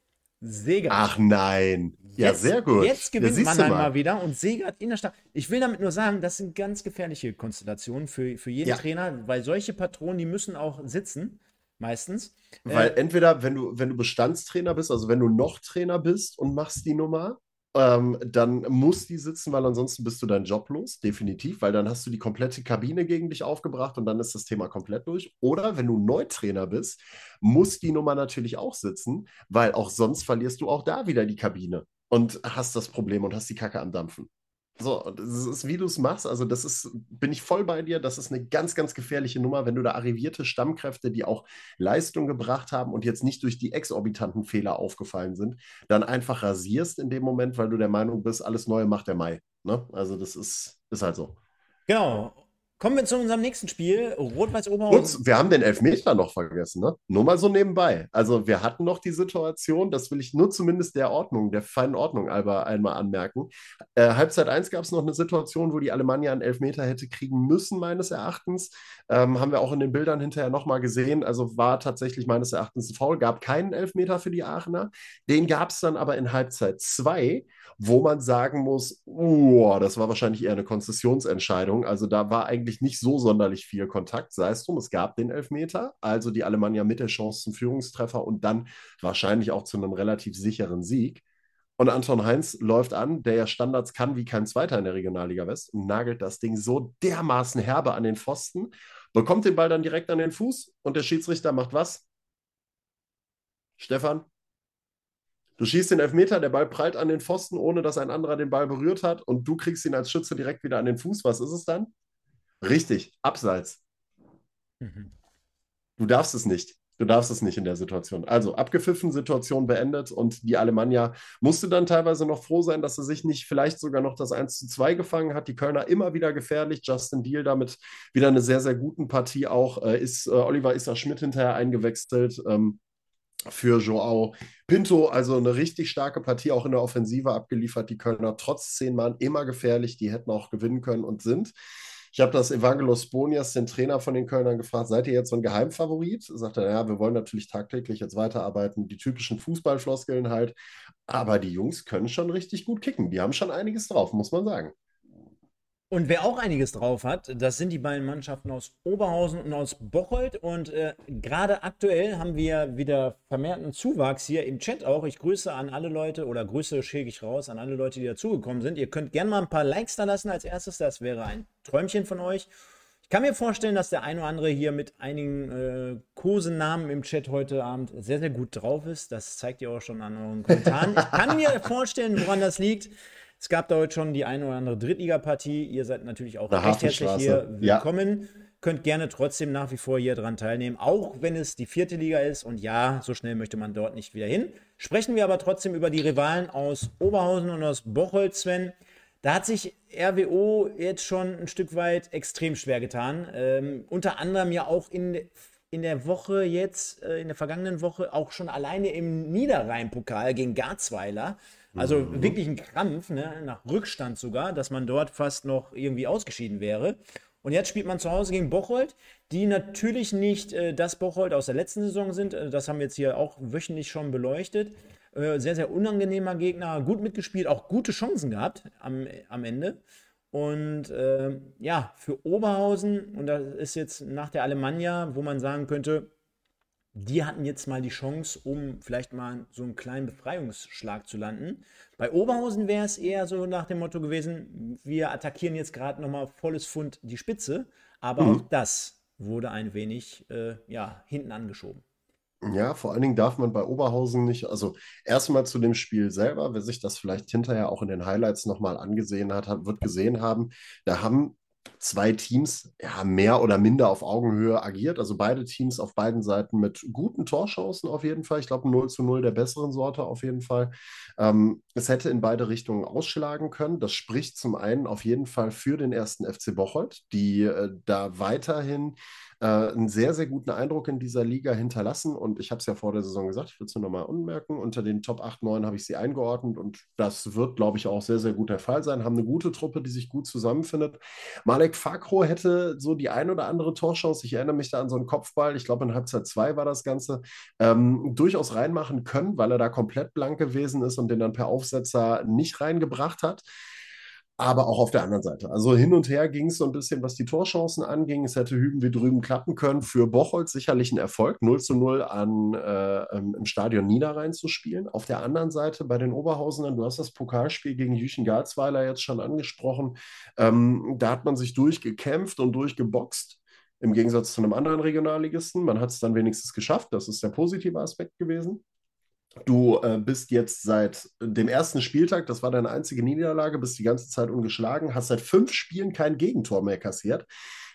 Segert. Ach nein. Ja, jetzt, sehr gut. Jetzt gewinnt ja, Mannheim mal. mal. wieder und Segert in der Stadt. Ich will damit nur sagen, das sind ganz gefährliche Konstellationen für, für jeden ja. Trainer, weil solche Patronen, die müssen auch sitzen meistens. Weil äh, entweder, wenn du, wenn du Bestandstrainer bist, also wenn du noch Trainer bist und machst die Nummer, ähm, dann muss die sitzen, weil ansonsten bist du deinen Job los, definitiv, weil dann hast du die komplette Kabine gegen dich aufgebracht und dann ist das Thema komplett durch. Oder wenn du Neutrainer bist, muss die Nummer natürlich auch sitzen, weil auch sonst verlierst du auch da wieder die Kabine und hast das Problem und hast die Kacke am Dampfen. So, das ist, wie du es machst. Also, das ist, bin ich voll bei dir. Das ist eine ganz, ganz gefährliche Nummer, wenn du da arrivierte Stammkräfte, die auch Leistung gebracht haben und jetzt nicht durch die exorbitanten Fehler aufgefallen sind, dann einfach rasierst in dem Moment, weil du der Meinung bist, alles Neue macht der Mai. Ne? Also, das ist, ist halt so. Genau. Kommen wir zu unserem nächsten Spiel, Rot-Weiß Oberhausen. Kurz, wir haben den Elfmeter noch vergessen, ne? Nur mal so nebenbei. Also wir hatten noch die Situation, das will ich nur zumindest der Ordnung, der feinen Ordnung einmal anmerken. Äh, Halbzeit 1 gab es noch eine Situation, wo die Alemannia einen Elfmeter hätte kriegen müssen, meines Erachtens. Ähm, haben wir auch in den Bildern hinterher nochmal gesehen. Also war tatsächlich meines Erachtens ein Foul, gab keinen Elfmeter für die Aachener. Den gab es dann aber in Halbzeit 2 wo man sagen muss, oh, das war wahrscheinlich eher eine Konzessionsentscheidung. Also da war eigentlich nicht so sonderlich viel Kontakt, sei es drum, es gab den Elfmeter, also die Alemannia mit der Chance zum Führungstreffer und dann wahrscheinlich auch zu einem relativ sicheren Sieg. Und Anton Heinz läuft an, der ja Standards kann wie kein Zweiter in der Regionalliga West und nagelt das Ding so dermaßen herbe an den Pfosten, bekommt den Ball dann direkt an den Fuß und der Schiedsrichter macht was? Stefan? Du schießt den Elfmeter, der Ball prallt an den Pfosten, ohne dass ein anderer den Ball berührt hat und du kriegst ihn als Schütze direkt wieder an den Fuß. Was ist es dann? Richtig, Abseits. Mhm. Du darfst es nicht. Du darfst es nicht in der Situation. Also abgepfiffen, Situation beendet und die Alemannia musste dann teilweise noch froh sein, dass sie sich nicht vielleicht sogar noch das 1 zu 2 gefangen hat. Die Kölner immer wieder gefährlich. Justin Deal damit wieder eine sehr, sehr guten Partie auch. Äh, ist äh, Oliver Isser Schmidt hinterher eingewechselt. Ähm, für Joao Pinto. Also eine richtig starke Partie auch in der Offensive abgeliefert. Die Kölner trotz zehn Mann immer gefährlich. Die hätten auch gewinnen können und sind. Ich habe das Evangelos Bonias, den Trainer von den Kölnern, gefragt, seid ihr jetzt so ein Geheimfavorit? Sagt er, ja, wir wollen natürlich tagtäglich jetzt weiterarbeiten, die typischen Fußballfloskeln halt. Aber die Jungs können schon richtig gut kicken. Die haben schon einiges drauf, muss man sagen. Und wer auch einiges drauf hat, das sind die beiden Mannschaften aus Oberhausen und aus Bocholt. Und äh, gerade aktuell haben wir wieder vermehrten Zuwachs hier im Chat auch. Ich grüße an alle Leute oder Grüße schicke ich raus an alle Leute, die dazugekommen sind. Ihr könnt gerne mal ein paar Likes da lassen als erstes. Das wäre ein Träumchen von euch. Ich kann mir vorstellen, dass der ein oder andere hier mit einigen äh, Kosenamen im Chat heute Abend sehr, sehr gut drauf ist. Das zeigt ihr auch schon an euren Kommentaren. Ich kann mir vorstellen, woran das liegt. Es gab da heute schon die eine oder andere Drittligapartie. Ihr seid natürlich auch recht herzlich hier willkommen. Ja. Könnt gerne trotzdem nach wie vor hier dran teilnehmen, auch wenn es die vierte Liga ist. Und ja, so schnell möchte man dort nicht wieder hin. Sprechen wir aber trotzdem über die Rivalen aus Oberhausen und aus Bocholt, Sven. Da hat sich RWO jetzt schon ein Stück weit extrem schwer getan. Ähm, unter anderem ja auch in in der Woche jetzt, äh, in der vergangenen Woche, auch schon alleine im Niederrhein-Pokal gegen Garzweiler. Also mhm. wirklich ein Krampf, ne? nach Rückstand sogar, dass man dort fast noch irgendwie ausgeschieden wäre. Und jetzt spielt man zu Hause gegen Bocholt, die natürlich nicht äh, das Bocholt aus der letzten Saison sind. Äh, das haben wir jetzt hier auch wöchentlich schon beleuchtet. Äh, sehr, sehr unangenehmer Gegner, gut mitgespielt, auch gute Chancen gehabt am, am Ende. Und äh, ja, für Oberhausen, und das ist jetzt nach der Alemannia, wo man sagen könnte, die hatten jetzt mal die Chance, um vielleicht mal so einen kleinen Befreiungsschlag zu landen. Bei Oberhausen wäre es eher so nach dem Motto gewesen, wir attackieren jetzt gerade nochmal volles Fund die Spitze, aber mhm. auch das wurde ein wenig äh, ja, hinten angeschoben. Ja, vor allen Dingen darf man bei Oberhausen nicht, also erstmal zu dem Spiel selber, wer sich das vielleicht hinterher auch in den Highlights nochmal angesehen hat, wird gesehen haben, da haben zwei Teams ja, mehr oder minder auf Augenhöhe agiert. Also beide Teams auf beiden Seiten mit guten Torchancen auf jeden Fall. Ich glaube, 0 zu 0 der besseren Sorte auf jeden Fall. Ähm, es hätte in beide Richtungen ausschlagen können. Das spricht zum einen auf jeden Fall für den ersten FC Bocholt, die äh, da weiterhin äh, einen sehr, sehr guten Eindruck in dieser Liga hinterlassen. Und ich habe es ja vor der Saison gesagt, ich will es nur nochmal anmerken, unter den Top 8, 9 habe ich sie eingeordnet und das wird, glaube ich, auch sehr, sehr gut der Fall sein. Haben eine gute Truppe, die sich gut zusammenfindet. Malek Fakro hätte so die ein oder andere Torchance, ich erinnere mich da an so einen Kopfball, ich glaube in Halbzeit 2 war das Ganze, ähm, durchaus reinmachen können, weil er da komplett blank gewesen ist und den dann per Aufsetzer nicht reingebracht hat aber auch auf der anderen Seite. Also hin und her ging es so ein bisschen, was die Torchancen anging. Es hätte hüben wie drüben klappen können. Für Bocholt sicherlich ein Erfolg, 0 zu 0 an, äh, im Stadion Niederrhein zu spielen. Auf der anderen Seite bei den Oberhausenern, du hast das Pokalspiel gegen Jüchen Garzweiler jetzt schon angesprochen. Ähm, da hat man sich durchgekämpft und durchgeboxt. Im Gegensatz zu einem anderen Regionalligisten. Man hat es dann wenigstens geschafft. Das ist der positive Aspekt gewesen. Du äh, bist jetzt seit dem ersten Spieltag, das war deine einzige Niederlage, bist die ganze Zeit ungeschlagen, hast seit fünf Spielen kein Gegentor mehr kassiert,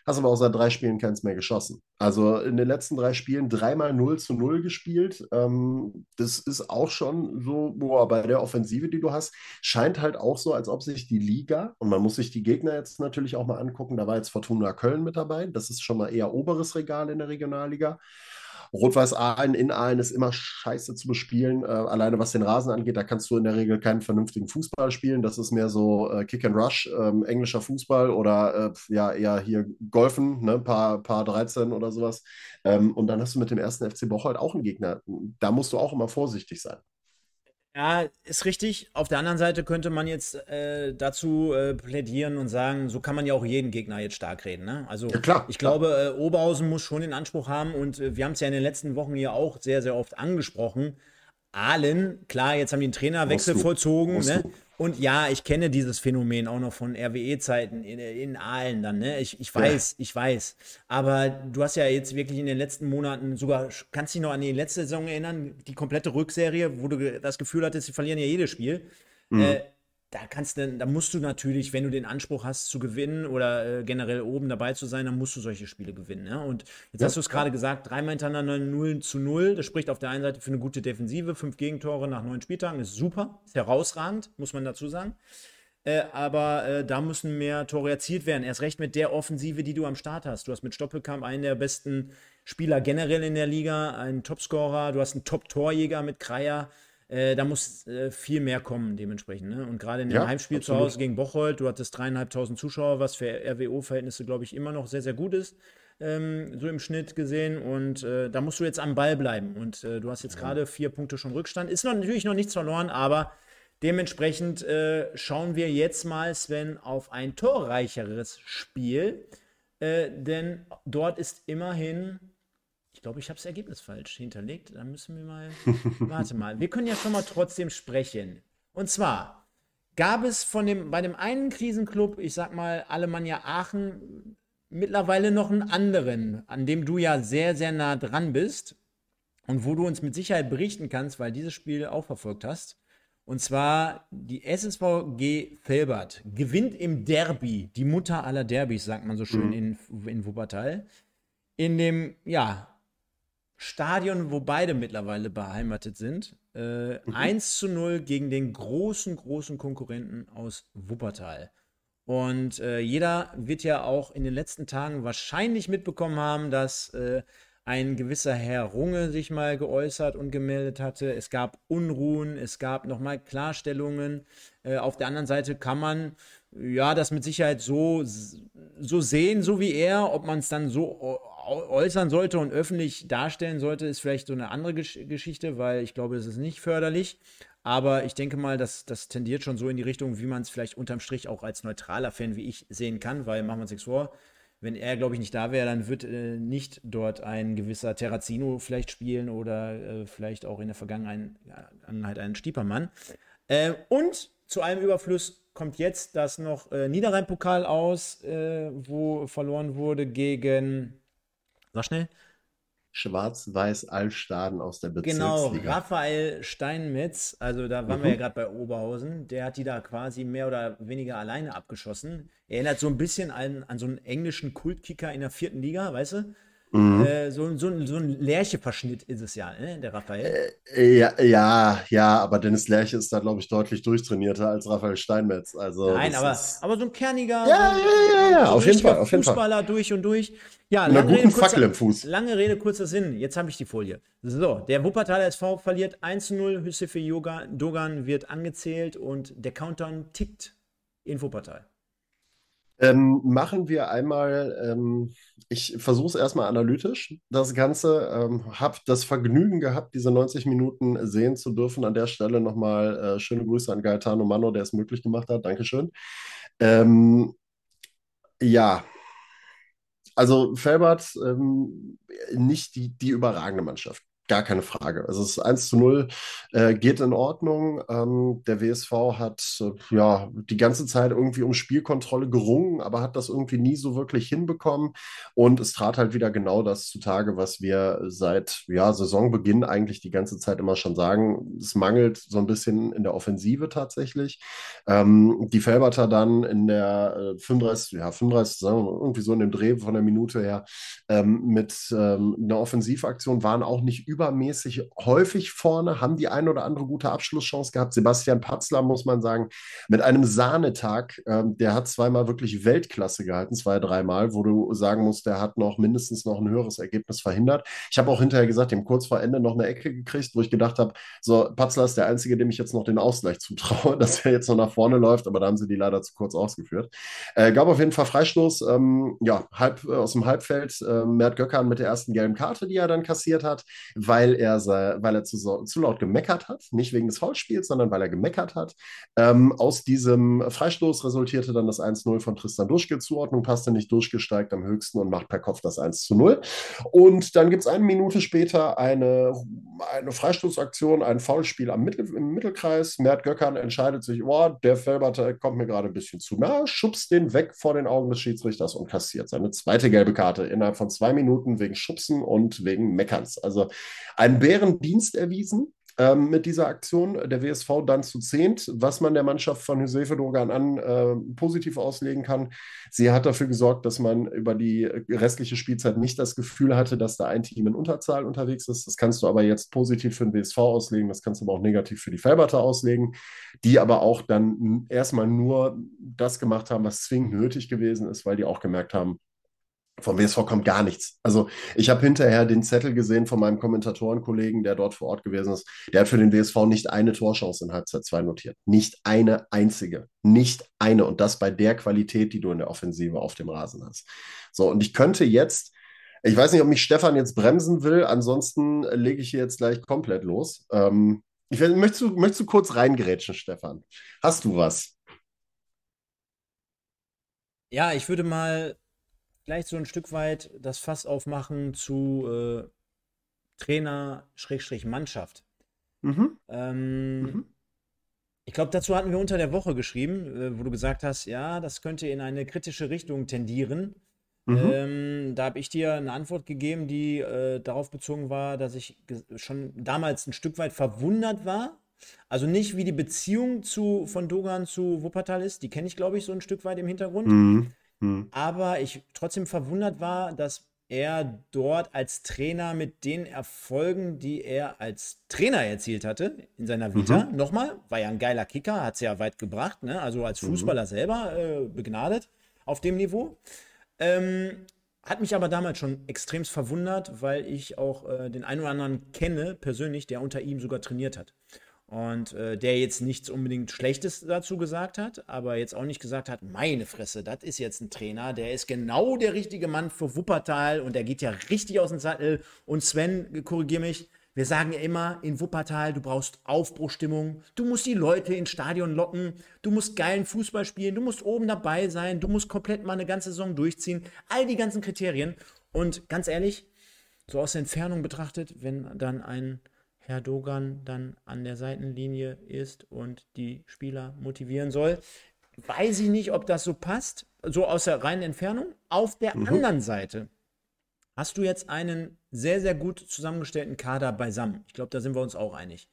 hast aber auch seit drei Spielen keins mehr geschossen. Also in den letzten drei Spielen dreimal 0 zu 0 gespielt. Ähm, das ist auch schon so, boah, bei der Offensive, die du hast, scheint halt auch so, als ob sich die Liga, und man muss sich die Gegner jetzt natürlich auch mal angucken, da war jetzt Fortuna Köln mit dabei, das ist schon mal eher oberes Regal in der Regionalliga. Rot-Weiß Aalen in Aalen ist immer scheiße zu bespielen. Äh, alleine was den Rasen angeht, da kannst du in der Regel keinen vernünftigen Fußball spielen. Das ist mehr so äh, Kick and Rush, äh, englischer Fußball oder äh, ja eher hier Golfen, ne? paar, paar 13 oder sowas. Ähm, und dann hast du mit dem ersten FC Bocholt auch einen Gegner. Da musst du auch immer vorsichtig sein. Ja, ist richtig. Auf der anderen Seite könnte man jetzt äh, dazu äh, plädieren und sagen, so kann man ja auch jeden Gegner jetzt stark reden. Ne? Also ja, klar, ich klar. glaube, äh, Oberhausen muss schon den Anspruch haben und äh, wir haben es ja in den letzten Wochen hier auch sehr, sehr oft angesprochen. Aalen, klar, jetzt haben die einen Trainerwechsel vollzogen. Ne? Und ja, ich kenne dieses Phänomen auch noch von RWE-Zeiten in, in Aalen dann, ne? Ich, ich weiß, ja. ich weiß. Aber du hast ja jetzt wirklich in den letzten Monaten sogar, kannst dich noch an die letzte Saison erinnern, die komplette Rückserie, wo du das Gefühl hattest, sie verlieren ja jedes Spiel. Mhm. Äh, da kannst du, da musst du natürlich, wenn du den Anspruch hast zu gewinnen oder äh, generell oben dabei zu sein, dann musst du solche Spiele gewinnen. Ne? Und jetzt ja, hast du es gerade gesagt, dreimal hintereinander 0 zu 0. Das spricht auf der einen Seite für eine gute Defensive. Fünf Gegentore nach neun Spieltagen ist super, ist herausragend, muss man dazu sagen. Äh, aber äh, da müssen mehr Tore erzielt werden. Erst recht mit der Offensive, die du am Start hast. Du hast mit Stoppelkamp einen der besten Spieler generell in der Liga, einen Topscorer, du hast einen Top-Torjäger mit Kreier. Äh, da muss äh, viel mehr kommen dementsprechend. Ne? Und gerade in dem ja, Heimspiel absolut. zu Hause gegen Bocholt, du hattest dreieinhalbtausend Zuschauer, was für RWO-Verhältnisse, glaube ich, immer noch sehr, sehr gut ist. Ähm, so im Schnitt gesehen. Und äh, da musst du jetzt am Ball bleiben. Und äh, du hast jetzt gerade vier Punkte schon Rückstand. Ist noch, natürlich noch nichts verloren, aber dementsprechend äh, schauen wir jetzt mal, Sven, auf ein torreicheres Spiel. Denn dort ist immerhin ich glaube, ich habe das Ergebnis falsch hinterlegt. Da müssen wir mal. warte mal. Wir können ja schon mal trotzdem sprechen. Und zwar gab es von dem, bei dem einen Krisenclub, ich sag mal Alemannia Aachen, mittlerweile noch einen anderen, an dem du ja sehr, sehr nah dran bist und wo du uns mit Sicherheit berichten kannst, weil dieses Spiel auch verfolgt hast. Und zwar die SSVG Felbert gewinnt im Derby, die Mutter aller Derbys, sagt man so schön mhm. in, in Wuppertal. In dem, ja, Stadion, wo beide mittlerweile beheimatet sind. Äh, mhm. 1 zu 0 gegen den großen, großen Konkurrenten aus Wuppertal. Und äh, jeder wird ja auch in den letzten Tagen wahrscheinlich mitbekommen haben, dass äh, ein gewisser Herr Runge sich mal geäußert und gemeldet hatte. Es gab Unruhen, es gab nochmal Klarstellungen. Äh, auf der anderen Seite kann man ja das mit Sicherheit so, so sehen, so wie er. Ob man es dann so äußern sollte und öffentlich darstellen sollte, ist vielleicht so eine andere Gesch Geschichte, weil ich glaube, es ist nicht förderlich. Aber ich denke mal, das, das tendiert schon so in die Richtung, wie man es vielleicht unterm Strich auch als neutraler Fan wie ich sehen kann, weil machen wir uns nichts vor. Wenn er, glaube ich, nicht da wäre, dann wird äh, nicht dort ein gewisser Terrazino vielleicht spielen oder äh, vielleicht auch in der Vergangenheit ein Stiepermann. Äh, und zu einem Überfluss kommt jetzt das noch äh, Niederrhein-Pokal aus, äh, wo verloren wurde gegen, sag schnell, Schwarz-Weiß Altstaden aus der Bezirksliga. Genau, Raphael Steinmetz, also da waren mhm. wir ja gerade bei Oberhausen, der hat die da quasi mehr oder weniger alleine abgeschossen. Erinnert so ein bisschen an, an so einen englischen Kultkicker in der vierten Liga, weißt du? Mhm. Äh, so, so, so ein Lerche-Verschnitt ist es ja, ne, der Raphael. Äh, ja, ja, ja, aber Dennis Lerche ist da, glaube ich, deutlich durchtrainierter als Raphael Steinmetz. Also, Nein, aber, ist... aber so ein kerniger, ja, ja, ja, ja, so auf jeden Fall. Auf Fußballer durch und durch. Ja, lange Rede, kurzer, im Fuß. lange Rede, kurzer Sinn. Jetzt habe ich die Folie. So, der Wuppertaler SV verliert 1-0. Hüsse für Yoga. Dogan wird angezählt und der Countdown tickt in Wuppertal. Ähm, machen wir einmal, ähm, ich versuche es erstmal analytisch, das Ganze. Ähm, habe das Vergnügen gehabt, diese 90 Minuten sehen zu dürfen. An der Stelle nochmal äh, schöne Grüße an Gaetano Mano, der es möglich gemacht hat. Dankeschön. Ähm, ja, also Felbert ähm, nicht die, die überragende Mannschaft. Gar keine Frage. Also es ist 1 zu 0, äh, geht in Ordnung. Ähm, der WSV hat äh, ja die ganze Zeit irgendwie um Spielkontrolle gerungen, aber hat das irgendwie nie so wirklich hinbekommen. Und es trat halt wieder genau das zutage, was wir seit ja, Saisonbeginn eigentlich die ganze Zeit immer schon sagen. Es mangelt so ein bisschen in der Offensive tatsächlich. Ähm, die Felberter dann in der äh, 35, ja, 35, sagen wir mal, irgendwie so in dem Dreh von der Minute her ähm, mit ähm, einer Offensivaktion waren auch nicht über übermäßig häufig vorne, haben die ein oder andere gute Abschlusschance gehabt. Sebastian Patzler, muss man sagen, mit einem Sahnetag, ähm, der hat zweimal wirklich Weltklasse gehalten, zwei, dreimal, wo du sagen musst, der hat noch mindestens noch ein höheres Ergebnis verhindert. Ich habe auch hinterher gesagt, dem kurz vor Ende noch eine Ecke gekriegt, wo ich gedacht habe, so, Patzler ist der Einzige, dem ich jetzt noch den Ausgleich zutraue, dass er jetzt noch nach vorne läuft, aber da haben sie die leider zu kurz ausgeführt. Äh, gab auf jeden Fall Freistoß, ähm, ja, halb, äh, aus dem Halbfeld, äh, Mert Göckern mit der ersten gelben Karte, die er dann kassiert hat weil er, weil er zu, zu laut gemeckert hat, nicht wegen des Foulspiels, sondern weil er gemeckert hat. Ähm, aus diesem Freistoß resultierte dann das 1-0 von Tristan Duschke. Zuordnung passte nicht, Duschke steigt am höchsten und macht per Kopf das 1-0. Und dann gibt es eine Minute später eine, eine Freistoßaktion, ein Foulspiel am Mittel, im Mittelkreis. Mert Göckern entscheidet sich, oh, der Felberter kommt mir gerade ein bisschen zu nah, schubst den weg vor den Augen des Schiedsrichters und kassiert seine zweite gelbe Karte innerhalb von zwei Minuten wegen Schubsen und wegen Meckerns. Also einen Bärendienst erwiesen ähm, mit dieser Aktion. Der WSV dann zu zehnt, was man der Mannschaft von Josefe Dogan an äh, positiv auslegen kann. Sie hat dafür gesorgt, dass man über die restliche Spielzeit nicht das Gefühl hatte, dass da ein Team in Unterzahl unterwegs ist. Das kannst du aber jetzt positiv für den WSV auslegen, das kannst du aber auch negativ für die Felberter auslegen, die aber auch dann erstmal nur das gemacht haben, was zwingend nötig gewesen ist, weil die auch gemerkt haben, vom WSV kommt gar nichts. Also ich habe hinterher den Zettel gesehen von meinem Kommentatorenkollegen, der dort vor Ort gewesen ist. Der hat für den WSV nicht eine Torchance in Halbzeit 2 notiert. Nicht eine einzige. Nicht eine. Und das bei der Qualität, die du in der Offensive auf dem Rasen hast. So, und ich könnte jetzt, ich weiß nicht, ob mich Stefan jetzt bremsen will, ansonsten lege ich hier jetzt gleich komplett los. Ähm, ich möchtest, du, möchtest du kurz reingerätschen, Stefan? Hast du was? Ja, ich würde mal vielleicht so ein Stück weit das Fass aufmachen zu äh, Trainer-Mannschaft. Mhm. Ähm, mhm. Ich glaube, dazu hatten wir unter der Woche geschrieben, äh, wo du gesagt hast, ja, das könnte in eine kritische Richtung tendieren. Mhm. Ähm, da habe ich dir eine Antwort gegeben, die äh, darauf bezogen war, dass ich schon damals ein Stück weit verwundert war. Also nicht wie die Beziehung zu, von Dogan zu Wuppertal ist, die kenne ich, glaube ich, so ein Stück weit im Hintergrund. Mhm. Hm. Aber ich trotzdem verwundert war, dass er dort als Trainer mit den Erfolgen, die er als Trainer erzielt hatte in seiner Vita, mhm. nochmal, war ja ein geiler Kicker, hat es ja weit gebracht, ne? also als mhm. Fußballer mhm. selber äh, begnadet auf dem Niveau, ähm, hat mich aber damals schon extremst verwundert, weil ich auch äh, den einen oder anderen kenne, persönlich, der unter ihm sogar trainiert hat. Und äh, der jetzt nichts unbedingt Schlechtes dazu gesagt hat, aber jetzt auch nicht gesagt hat, meine Fresse, das ist jetzt ein Trainer, der ist genau der richtige Mann für Wuppertal und der geht ja richtig aus dem Sattel. Und Sven, korrigier mich, wir sagen ja immer in Wuppertal, du brauchst Aufbruchstimmung, du musst die Leute ins Stadion locken, du musst geilen Fußball spielen, du musst oben dabei sein, du musst komplett mal eine ganze Saison durchziehen, all die ganzen Kriterien. Und ganz ehrlich, so aus der Entfernung betrachtet, wenn dann ein Herr Dogan dann an der Seitenlinie ist und die Spieler motivieren soll. Weiß ich nicht, ob das so passt, so aus der reinen Entfernung. Auf der mhm. anderen Seite hast du jetzt einen sehr, sehr gut zusammengestellten Kader beisammen. Ich glaube, da sind wir uns auch einig.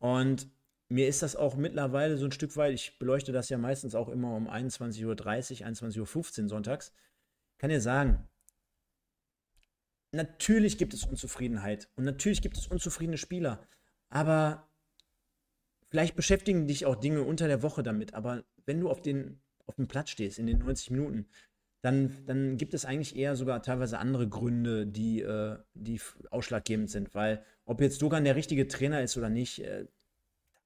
Und mir ist das auch mittlerweile so ein Stück weit, ich beleuchte das ja meistens auch immer um 21.30 Uhr, 21.15 Uhr sonntags. Kann dir sagen, natürlich gibt es Unzufriedenheit und natürlich gibt es unzufriedene Spieler, aber vielleicht beschäftigen dich auch Dinge unter der Woche damit, aber wenn du auf, den, auf dem Platz stehst in den 90 Minuten, dann, dann gibt es eigentlich eher sogar teilweise andere Gründe, die, äh, die ausschlaggebend sind, weil ob jetzt Dogan der richtige Trainer ist oder nicht, äh,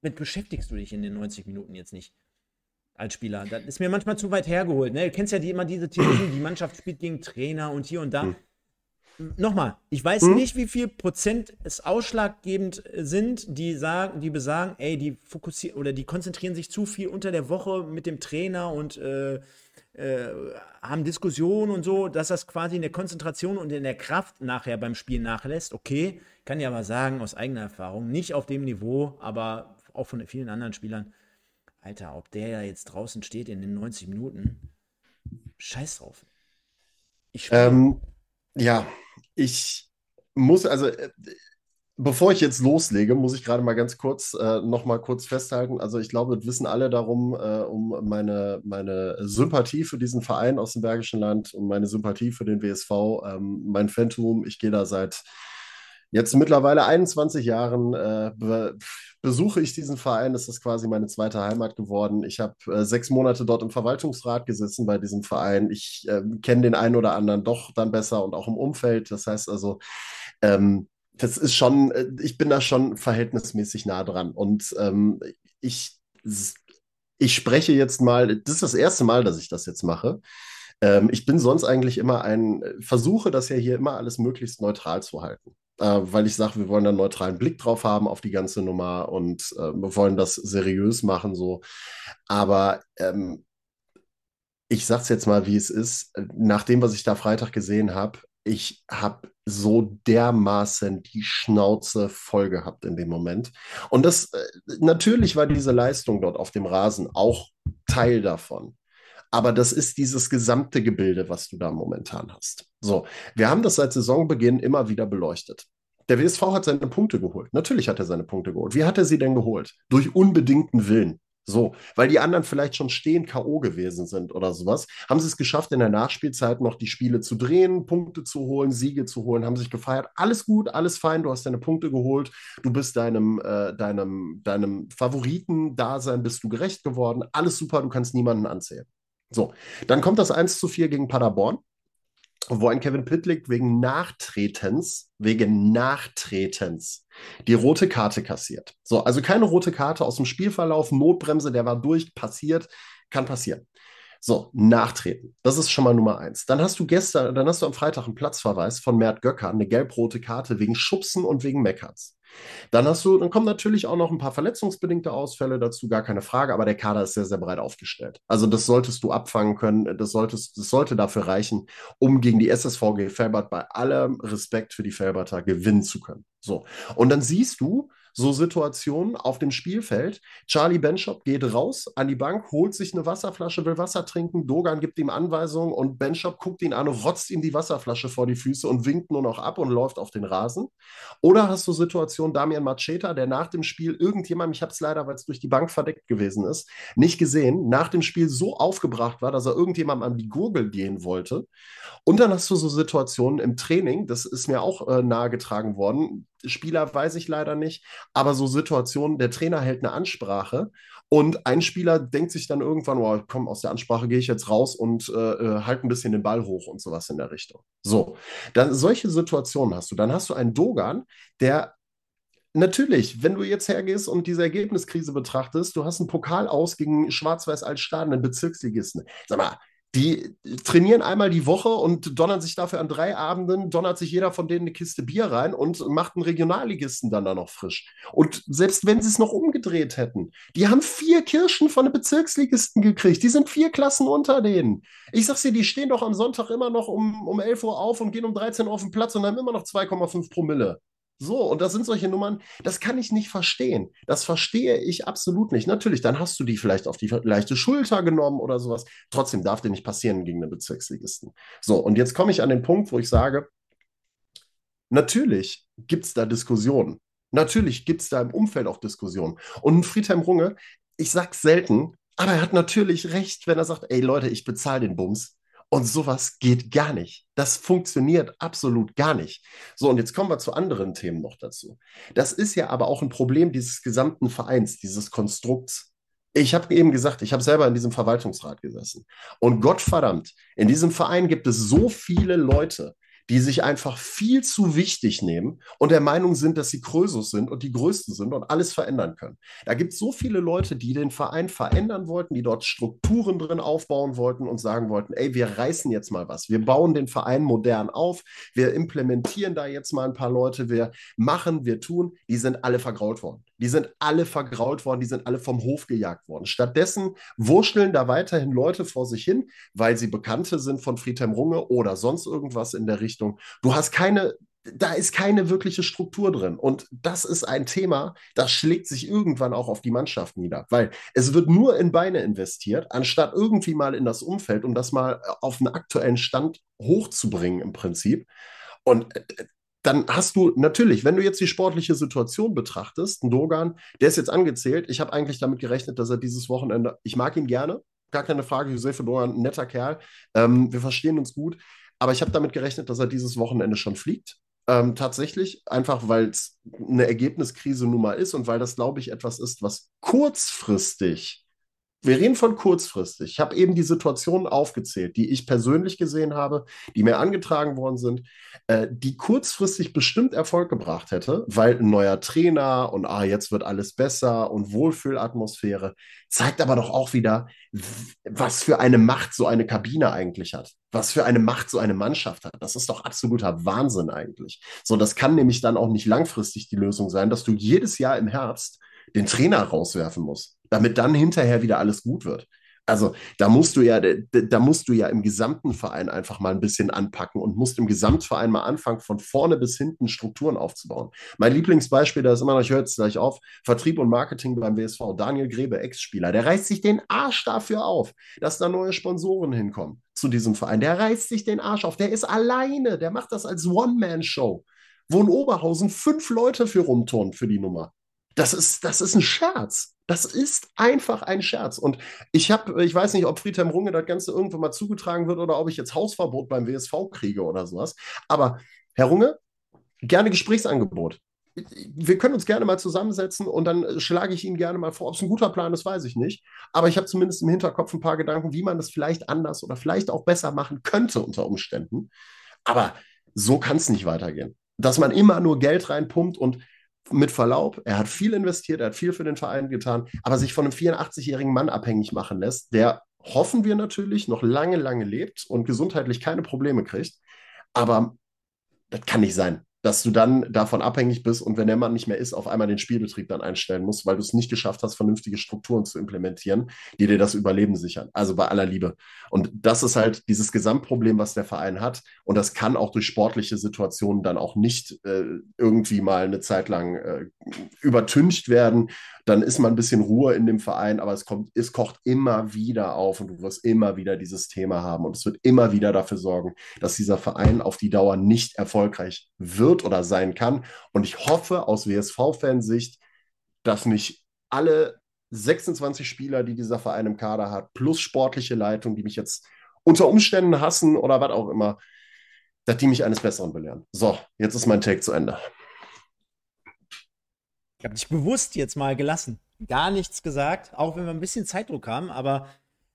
damit beschäftigst du dich in den 90 Minuten jetzt nicht als Spieler. Das ist mir manchmal zu weit hergeholt. Ne? Du kennst ja die, immer diese Theorie, die Mannschaft spielt gegen Trainer und hier und da. Hm nochmal, ich weiß hm? nicht, wie viel Prozent es ausschlaggebend sind, die sagen, die besagen, ey, die fokussieren oder die konzentrieren sich zu viel unter der Woche mit dem Trainer und äh, äh, haben Diskussionen und so, dass das quasi in der Konzentration und in der Kraft nachher beim Spiel nachlässt. Okay, kann ja aber sagen, aus eigener Erfahrung, nicht auf dem Niveau, aber auch von vielen anderen Spielern. Alter, ob der ja jetzt draußen steht in den 90 Minuten, scheiß drauf. Ich ähm, ja, ich muss, also äh, bevor ich jetzt loslege, muss ich gerade mal ganz kurz äh, noch mal kurz festhalten. Also ich glaube, wir wissen alle darum, äh, um meine, meine Sympathie für diesen Verein aus dem Bergischen Land und meine Sympathie für den WSV, ähm, mein Phantom. Ich gehe da seit jetzt mittlerweile 21 Jahren äh, be besuche ich diesen Verein. Das ist quasi meine zweite Heimat geworden. Ich habe äh, sechs Monate dort im Verwaltungsrat gesessen bei diesem Verein. Ich äh, kenne den einen oder anderen doch dann besser und auch im Umfeld. Das heißt also, ähm, das ist schon, äh, ich bin da schon verhältnismäßig nah dran. Und ähm, ich, ich spreche jetzt mal, das ist das erste Mal, dass ich das jetzt mache. Ähm, ich bin sonst eigentlich immer ein, versuche das ja hier immer alles möglichst neutral zu halten äh, weil ich sage, wir wollen einen neutralen Blick drauf haben auf die ganze Nummer und äh, wir wollen das seriös machen so. Aber ähm, ich sage es jetzt mal, wie es ist. Nach dem, was ich da Freitag gesehen habe, ich habe so dermaßen die Schnauze voll gehabt in dem Moment. Und das äh, natürlich war diese Leistung dort auf dem Rasen auch Teil davon. Aber das ist dieses gesamte Gebilde, was du da momentan hast. So, wir haben das seit Saisonbeginn immer wieder beleuchtet. Der WSV hat seine Punkte geholt. Natürlich hat er seine Punkte geholt. Wie hat er sie denn geholt? Durch unbedingten Willen. So, weil die anderen vielleicht schon stehend K.O. gewesen sind oder sowas, haben sie es geschafft, in der Nachspielzeit noch die Spiele zu drehen, Punkte zu holen, Siege zu holen, haben sich gefeiert. Alles gut, alles fein, du hast deine Punkte geholt, du bist deinem, äh, deinem, deinem Favoriten-Dasein bist du gerecht geworden, alles super, du kannst niemanden anzählen. So, dann kommt das 1 zu 4 gegen Paderborn, wo ein Kevin Pittlick wegen Nachtretens, wegen Nachtretens, die rote Karte kassiert. So, also keine rote Karte aus dem Spielverlauf, Notbremse, der war durch, passiert, kann passieren. So, nachtreten. Das ist schon mal Nummer eins. Dann hast du gestern, dann hast du am Freitag einen Platzverweis von Mert Göcker, eine gelb-rote Karte wegen Schubsen und wegen Meckerns. Dann hast du, dann kommen natürlich auch noch ein paar verletzungsbedingte Ausfälle dazu, gar keine Frage, aber der Kader ist sehr, sehr breit aufgestellt. Also das solltest du abfangen können, das, solltest, das sollte dafür reichen, um gegen die SSVG Felbert bei allem Respekt für die Felberter gewinnen zu können. So. Und dann siehst du, so Situationen auf dem Spielfeld. Charlie Benchop geht raus an die Bank, holt sich eine Wasserflasche, will Wasser trinken. Dogan gibt ihm Anweisungen und Benchop guckt ihn an, rotzt ihm die Wasserflasche vor die Füße und winkt nur noch ab und läuft auf den Rasen. Oder hast du Situation Damian Macheta, der nach dem Spiel irgendjemand, ich habe es leider, weil es durch die Bank verdeckt gewesen ist, nicht gesehen, nach dem Spiel so aufgebracht war, dass er irgendjemandem an die Gurgel gehen wollte. Und dann hast du so Situationen im Training, das ist mir auch äh, nahegetragen worden, Spieler weiß ich leider nicht, aber so Situationen, der Trainer hält eine Ansprache und ein Spieler denkt sich dann irgendwann, oh, komm, aus der Ansprache gehe ich jetzt raus und äh, äh, halt ein bisschen den Ball hoch und sowas in der Richtung. So, dann solche Situationen hast du. Dann hast du einen Dogan, der Natürlich, wenn du jetzt hergehst und diese Ergebniskrise betrachtest, du hast einen Pokal aus gegen Schwarz-Weiß Altstaden, einen Bezirksligisten. Sag mal, die trainieren einmal die Woche und donnern sich dafür an drei Abenden, donnert sich jeder von denen eine Kiste Bier rein und macht einen Regionalligisten dann da noch frisch. Und selbst wenn sie es noch umgedreht hätten, die haben vier Kirschen von den Bezirksligisten gekriegt. Die sind vier Klassen unter denen. Ich sag's dir, die stehen doch am Sonntag immer noch um, um 11 Uhr auf und gehen um 13 Uhr auf den Platz und haben immer noch 2,5 Promille. So, und das sind solche Nummern, das kann ich nicht verstehen. Das verstehe ich absolut nicht. Natürlich, dann hast du die vielleicht auf die leichte Schulter genommen oder sowas. Trotzdem darf dir nicht passieren gegen einen Bezirksligisten. So, und jetzt komme ich an den Punkt, wo ich sage, natürlich gibt es da Diskussionen. Natürlich gibt es da im Umfeld auch Diskussionen. Und Friedhelm Runge, ich sag's selten, aber er hat natürlich recht, wenn er sagt, ey Leute, ich bezahle den Bums. Und sowas geht gar nicht. Das funktioniert absolut gar nicht. So, und jetzt kommen wir zu anderen Themen noch dazu. Das ist ja aber auch ein Problem dieses gesamten Vereins, dieses Konstrukts. Ich habe eben gesagt, ich habe selber in diesem Verwaltungsrat gesessen. Und Gottverdammt, in diesem Verein gibt es so viele Leute, die sich einfach viel zu wichtig nehmen und der Meinung sind, dass sie Krösus sind und die Größten sind und alles verändern können. Da gibt es so viele Leute, die den Verein verändern wollten, die dort Strukturen drin aufbauen wollten und sagen wollten, ey, wir reißen jetzt mal was. Wir bauen den Verein modern auf. Wir implementieren da jetzt mal ein paar Leute. Wir machen, wir tun. Die sind alle vergrault worden. Die sind alle vergrault worden, die sind alle vom Hof gejagt worden. Stattdessen wurschteln da weiterhin Leute vor sich hin, weil sie Bekannte sind von Friedhelm Runge oder sonst irgendwas in der Richtung. Du hast keine, da ist keine wirkliche Struktur drin. Und das ist ein Thema, das schlägt sich irgendwann auch auf die Mannschaft nieder, weil es wird nur in Beine investiert, anstatt irgendwie mal in das Umfeld, um das mal auf einen aktuellen Stand hochzubringen im Prinzip. Und äh, dann hast du natürlich, wenn du jetzt die sportliche Situation betrachtest, ein Dogan, der ist jetzt angezählt. Ich habe eigentlich damit gerechnet, dass er dieses Wochenende, ich mag ihn gerne, gar keine Frage, Josef Dogan, netter Kerl. Ähm, wir verstehen uns gut, aber ich habe damit gerechnet, dass er dieses Wochenende schon fliegt. Ähm, tatsächlich, einfach weil es eine Ergebniskrise nun mal ist und weil das, glaube ich, etwas ist, was kurzfristig wir reden von kurzfristig. Ich habe eben die Situationen aufgezählt, die ich persönlich gesehen habe, die mir angetragen worden sind, äh, die kurzfristig bestimmt Erfolg gebracht hätte, weil ein neuer Trainer und ah, jetzt wird alles besser und Wohlfühlatmosphäre zeigt aber doch auch wieder, was für eine Macht so eine Kabine eigentlich hat. Was für eine Macht so eine Mannschaft hat. Das ist doch absoluter Wahnsinn eigentlich. So, das kann nämlich dann auch nicht langfristig die Lösung sein, dass du jedes Jahr im Herbst den Trainer rauswerfen musst damit dann hinterher wieder alles gut wird. Also da musst du ja, da musst du ja im gesamten Verein einfach mal ein bisschen anpacken und musst im Gesamtverein mal anfangen, von vorne bis hinten Strukturen aufzubauen. Mein Lieblingsbeispiel, da ist immer noch, ich höre jetzt gleich auf, Vertrieb und Marketing beim WSV. Daniel Grebe, Ex-Spieler, der reißt sich den Arsch dafür auf, dass da neue Sponsoren hinkommen zu diesem Verein. Der reißt sich den Arsch auf. Der ist alleine, der macht das als One-Man-Show, wo in Oberhausen fünf Leute für rumturnen für die Nummer. Das ist, das ist ein Scherz. Das ist einfach ein Scherz. Und ich habe, ich weiß nicht, ob Friedhelm Runge das Ganze irgendwann mal zugetragen wird oder ob ich jetzt Hausverbot beim WSV kriege oder sowas. Aber Herr Runge, gerne Gesprächsangebot. Wir können uns gerne mal zusammensetzen und dann schlage ich Ihnen gerne mal vor. Ob es ein guter Plan ist, weiß ich nicht. Aber ich habe zumindest im Hinterkopf ein paar Gedanken, wie man das vielleicht anders oder vielleicht auch besser machen könnte unter Umständen. Aber so kann es nicht weitergehen. Dass man immer nur Geld reinpumpt und mit Verlaub, er hat viel investiert, er hat viel für den Verein getan, aber sich von einem 84-jährigen Mann abhängig machen lässt, der hoffen wir natürlich noch lange, lange lebt und gesundheitlich keine Probleme kriegt. Aber das kann nicht sein dass du dann davon abhängig bist und wenn der Mann nicht mehr ist, auf einmal den Spielbetrieb dann einstellen musst, weil du es nicht geschafft hast, vernünftige Strukturen zu implementieren, die dir das Überleben sichern. Also bei aller Liebe. Und das ist halt dieses Gesamtproblem, was der Verein hat. Und das kann auch durch sportliche Situationen dann auch nicht äh, irgendwie mal eine Zeit lang äh, übertüncht werden. Dann ist mal ein bisschen Ruhe in dem Verein, aber es kommt, es kocht immer wieder auf und du wirst immer wieder dieses Thema haben. Und es wird immer wieder dafür sorgen, dass dieser Verein auf die Dauer nicht erfolgreich wird wird oder sein kann. Und ich hoffe aus WSV-Fansicht, dass nicht alle 26 Spieler, die dieser Verein im Kader hat, plus sportliche Leitung, die mich jetzt unter Umständen hassen oder was auch immer, dass die mich eines Besseren belehren. So, jetzt ist mein Take zu Ende. Habe dich bewusst jetzt mal gelassen. Gar nichts gesagt, auch wenn wir ein bisschen Zeitdruck haben, aber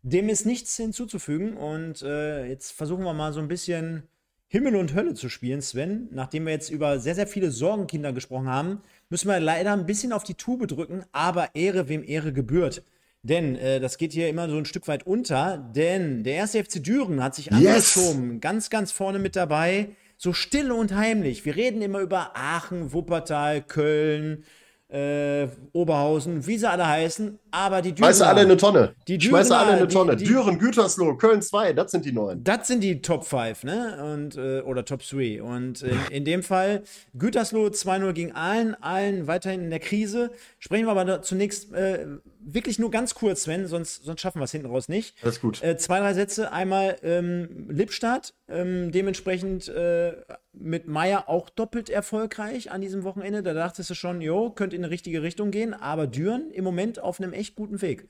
dem ist nichts hinzuzufügen. Und äh, jetzt versuchen wir mal so ein bisschen Himmel und Hölle zu spielen, Sven. Nachdem wir jetzt über sehr, sehr viele Sorgenkinder gesprochen haben, müssen wir leider ein bisschen auf die Tube drücken, aber Ehre, wem Ehre gebührt. Denn äh, das geht hier immer so ein Stück weit unter, denn der erste FC Düren hat sich yes. angeschoben, ganz, ganz vorne mit dabei, so still und heimlich. Wir reden immer über Aachen, Wuppertal, Köln, äh, Oberhausen, wie sie alle heißen, aber die Dürener. Schmeiße alle in eine Tonne. Die Dürener, Schmeiße alle in eine Tonne. Die, die, Düren, Gütersloh, Köln 2, das sind die neuen. Das sind die Top 5, ne? Und, äh, oder Top 3. Und in, in dem Fall Gütersloh 2-0 gegen Aalen, Aalen weiterhin in der Krise. Sprechen wir aber zunächst äh, wirklich nur ganz kurz, Sven, sonst, sonst schaffen wir es hinten raus nicht. Alles gut. Äh, zwei, drei Sätze. Einmal ähm, Lippstadt, ähm, dementsprechend äh, mit Meier auch doppelt erfolgreich an diesem Wochenende. Da dachtest du schon, jo, könnte in eine richtige Richtung gehen. Aber Düren im Moment auf einem echt guten Weg.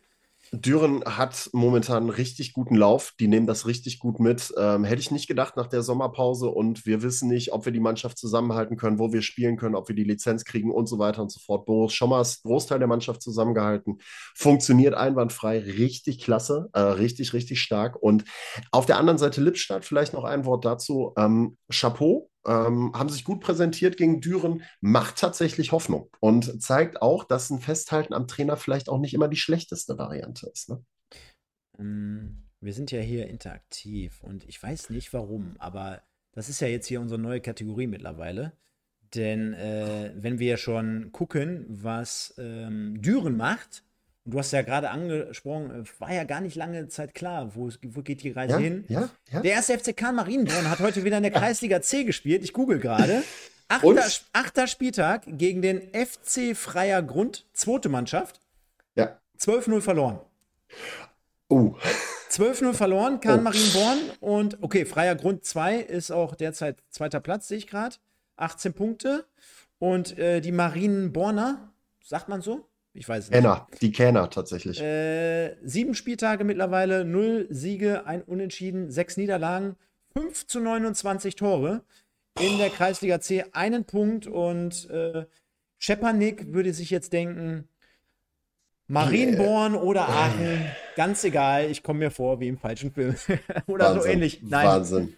Düren hat momentan einen richtig guten Lauf. Die nehmen das richtig gut mit. Ähm, hätte ich nicht gedacht nach der Sommerpause. Und wir wissen nicht, ob wir die Mannschaft zusammenhalten können, wo wir spielen können, ob wir die Lizenz kriegen und so weiter und so fort. Boris Schommers, Großteil der Mannschaft zusammengehalten. Funktioniert einwandfrei. Richtig klasse. Äh, richtig, richtig stark. Und auf der anderen Seite Lippstadt, vielleicht noch ein Wort dazu. Ähm, Chapeau ähm, haben sich gut präsentiert gegen Düren, macht tatsächlich Hoffnung und zeigt auch, dass ein Festhalten am Trainer vielleicht auch nicht immer die schlechteste Variante ist. Ne? Ähm, wir sind ja hier interaktiv und ich weiß nicht warum, aber das ist ja jetzt hier unsere neue Kategorie mittlerweile. Denn äh, wenn wir schon gucken, was ähm, Düren macht, und du hast ja gerade angesprochen, war ja gar nicht lange Zeit klar, wo, wo geht die Reise ja, hin. Ja, ja. Der erste FCK Marienborn hat heute wieder in der Kreisliga C gespielt. Ich google gerade. Achter, achter, Spieltag gegen den FC Freier Grund, zweite Mannschaft. Ja. 12-0 verloren. Oh. 12-0 verloren, Kahn oh. Marienborn. Und okay, Freier Grund 2 ist auch derzeit zweiter Platz, sehe ich gerade. 18 Punkte. Und äh, die Marienborner, sagt man so? Ich weiß nicht. Kenner, die Kenner tatsächlich. Äh, sieben Spieltage mittlerweile, null Siege, ein Unentschieden, sechs Niederlagen, 5 zu 29 Tore. In der Kreisliga C einen Punkt und äh, Schepanik würde sich jetzt denken, Marienborn oder Aachen, ganz egal, ich komme mir vor wie im falschen Film. oder Wahnsinn, so ähnlich. Nein. Wahnsinn.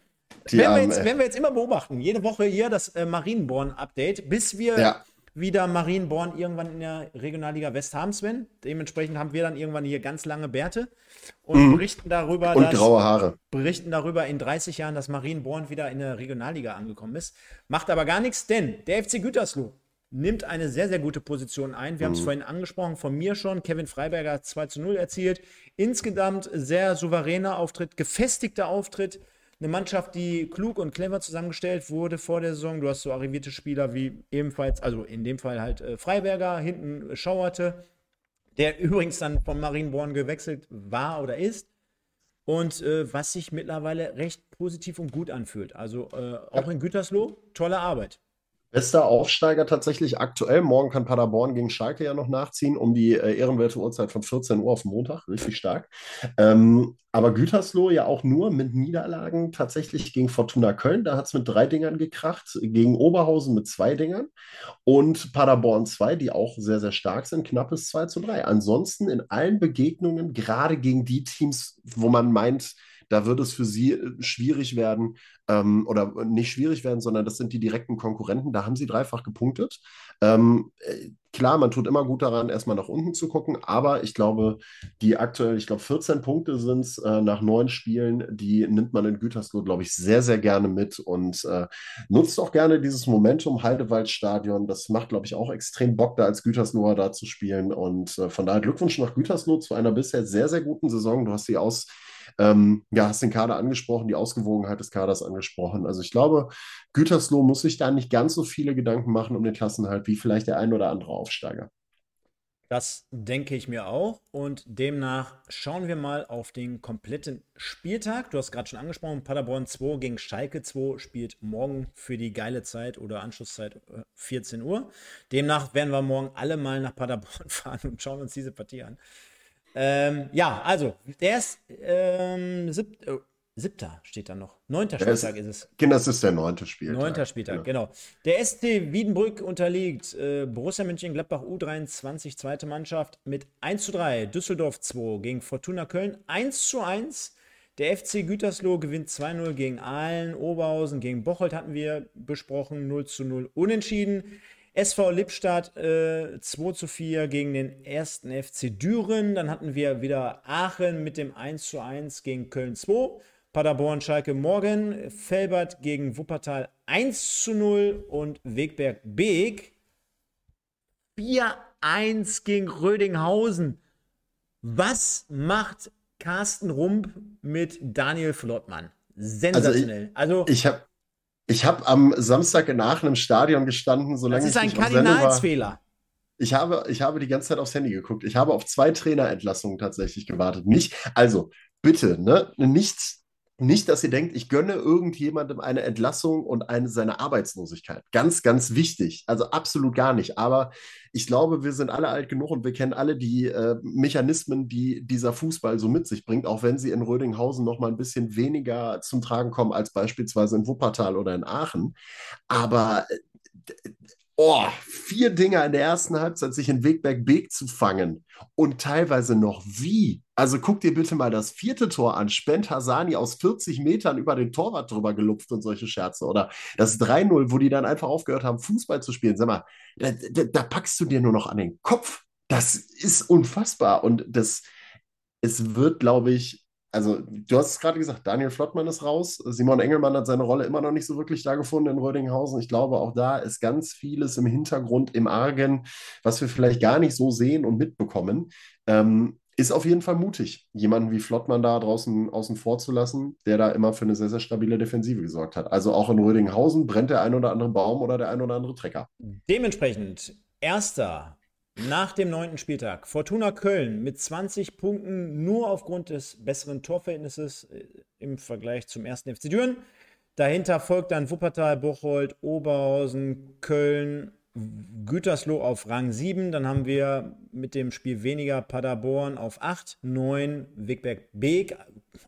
Die werden, wir jetzt, werden wir jetzt immer beobachten, jede Woche hier das äh, Marienborn-Update, bis wir ja wieder Marienborn irgendwann in der Regionalliga West haben, Sven. Dementsprechend haben wir dann irgendwann hier ganz lange Bärte und mhm. berichten darüber, und dass, graue Haare. berichten darüber in 30 Jahren, dass Marienborn wieder in der Regionalliga angekommen ist. Macht aber gar nichts, denn der FC Gütersloh nimmt eine sehr, sehr gute Position ein. Wir mhm. haben es vorhin angesprochen, von mir schon. Kevin Freiberger hat 2 zu 0 erzielt. Insgesamt sehr souveräner Auftritt, gefestigter Auftritt eine Mannschaft, die klug und clever zusammengestellt wurde vor der Saison. Du hast so arrivierte Spieler wie ebenfalls, also in dem Fall halt äh, Freiberger, hinten schauerte, der übrigens dann von Marienborn gewechselt war oder ist. Und äh, was sich mittlerweile recht positiv und gut anfühlt. Also äh, auch in Gütersloh, tolle Arbeit. Bester Aufsteiger tatsächlich aktuell. Morgen kann Paderborn gegen Schalke ja noch nachziehen, um die äh, ehrenwerte Uhrzeit von 14 Uhr auf Montag. Richtig stark. Ähm, aber Gütersloh ja auch nur mit Niederlagen tatsächlich gegen Fortuna Köln. Da hat es mit drei Dingern gekracht. Gegen Oberhausen mit zwei Dingern. Und Paderborn 2, die auch sehr, sehr stark sind. Knappes 2 zu 3. Ansonsten in allen Begegnungen, gerade gegen die Teams, wo man meint, da wird es für sie äh, schwierig werden ähm, oder nicht schwierig werden, sondern das sind die direkten Konkurrenten. Da haben sie dreifach gepunktet. Ähm, äh, klar, man tut immer gut daran, erstmal nach unten zu gucken, aber ich glaube, die aktuell, ich glaube, 14 Punkte sind es äh, nach neun Spielen, die nimmt man in Gütersloh, glaube ich, sehr, sehr gerne mit und äh, nutzt auch gerne dieses Momentum Heidewaldstadion. Das macht, glaube ich, auch extrem Bock, da als Gütersloher da zu spielen und äh, von daher Glückwunsch nach Gütersloh zu einer bisher sehr, sehr guten Saison. Du hast sie aus ähm, ja, hast den Kader angesprochen, die Ausgewogenheit des Kaders angesprochen. Also ich glaube, Gütersloh muss sich da nicht ganz so viele Gedanken machen um den Klassenhalt wie vielleicht der ein oder andere Aufsteiger. Das denke ich mir auch. Und demnach schauen wir mal auf den kompletten Spieltag. Du hast gerade schon angesprochen, Paderborn 2 gegen Schalke 2 spielt morgen für die geile Zeit oder Anschlusszeit 14 äh, Uhr. Demnach werden wir morgen alle mal nach Paderborn fahren und schauen uns diese Partie an. Ähm, ja, also, der ist ähm, sieb, äh, Siebter steht da noch. Neunter Spieltag ist, ist, es. Genau, das ist der neunte Spieltag. Neunter Spieltag, genau. genau. Der SC Wiedenbrück unterliegt äh, Borussia Mönchengladbach U23, zweite Mannschaft, mit 1 zu 3. Düsseldorf 2 gegen Fortuna Köln 1 zu 1. Der FC Gütersloh gewinnt 2-0 gegen Aalen, Oberhausen, gegen Bocholt hatten wir besprochen, 0 zu 0 unentschieden. SV Lippstadt äh, 2 zu 4 gegen den ersten FC Düren. Dann hatten wir wieder Aachen mit dem 1 zu 1 gegen Köln 2. Paderborn, Schalke morgen, Felbert gegen Wuppertal 1 zu 0 und Wegberg Beek 4-1 gegen Rödinghausen. Was macht Carsten Rump mit Daniel Flottmann? Sensationell. Also, ich, also, ich habe ich hab am Samstag in Aachen im Stadion gestanden, solange Das ist ein Kardinalsfehler. Ich habe, ich habe die ganze Zeit aufs Handy geguckt. Ich habe auf zwei Trainerentlassungen tatsächlich gewartet. Nicht, also bitte, ne, nichts nicht, dass ihr denkt, ich gönne irgendjemandem eine Entlassung und eine, seine Arbeitslosigkeit. Ganz, ganz wichtig. Also absolut gar nicht. Aber ich glaube, wir sind alle alt genug und wir kennen alle die äh, Mechanismen, die dieser Fußball so mit sich bringt, auch wenn sie in Rödinghausen noch mal ein bisschen weniger zum Tragen kommen als beispielsweise in Wuppertal oder in Aachen. Aber äh, oh, vier Dinger in der ersten Halbzeit sich in Wegberg Beek zu fangen und teilweise noch wie. Also guck dir bitte mal das vierte Tor an. Spent Hasani aus 40 Metern über den Torwart drüber gelupft und solche Scherze. Oder das 3-0, wo die dann einfach aufgehört haben, Fußball zu spielen. Sag mal, da, da, da packst du dir nur noch an den Kopf. Das ist unfassbar. Und das, es wird, glaube ich, also du hast es gerade gesagt, Daniel Flottmann ist raus. Simon Engelmann hat seine Rolle immer noch nicht so wirklich da gefunden in Rödinghausen. Ich glaube, auch da ist ganz vieles im Hintergrund, im Argen, was wir vielleicht gar nicht so sehen und mitbekommen. Ähm, ist auf jeden Fall mutig, jemanden wie Flottmann da draußen außen vor zu lassen, der da immer für eine sehr, sehr stabile Defensive gesorgt hat. Also auch in Rödinghausen brennt der ein oder andere Baum oder der ein oder andere Trecker. Dementsprechend erster nach dem neunten Spieltag. Fortuna Köln mit 20 Punkten nur aufgrund des besseren Torverhältnisses äh, im Vergleich zum ersten FC Düren. Dahinter folgt dann Wuppertal, Bocholt, Oberhausen, Köln, Gütersloh auf Rang 7. Dann haben wir mit dem Spiel weniger Paderborn auf 8, 9, Wegberg Beek.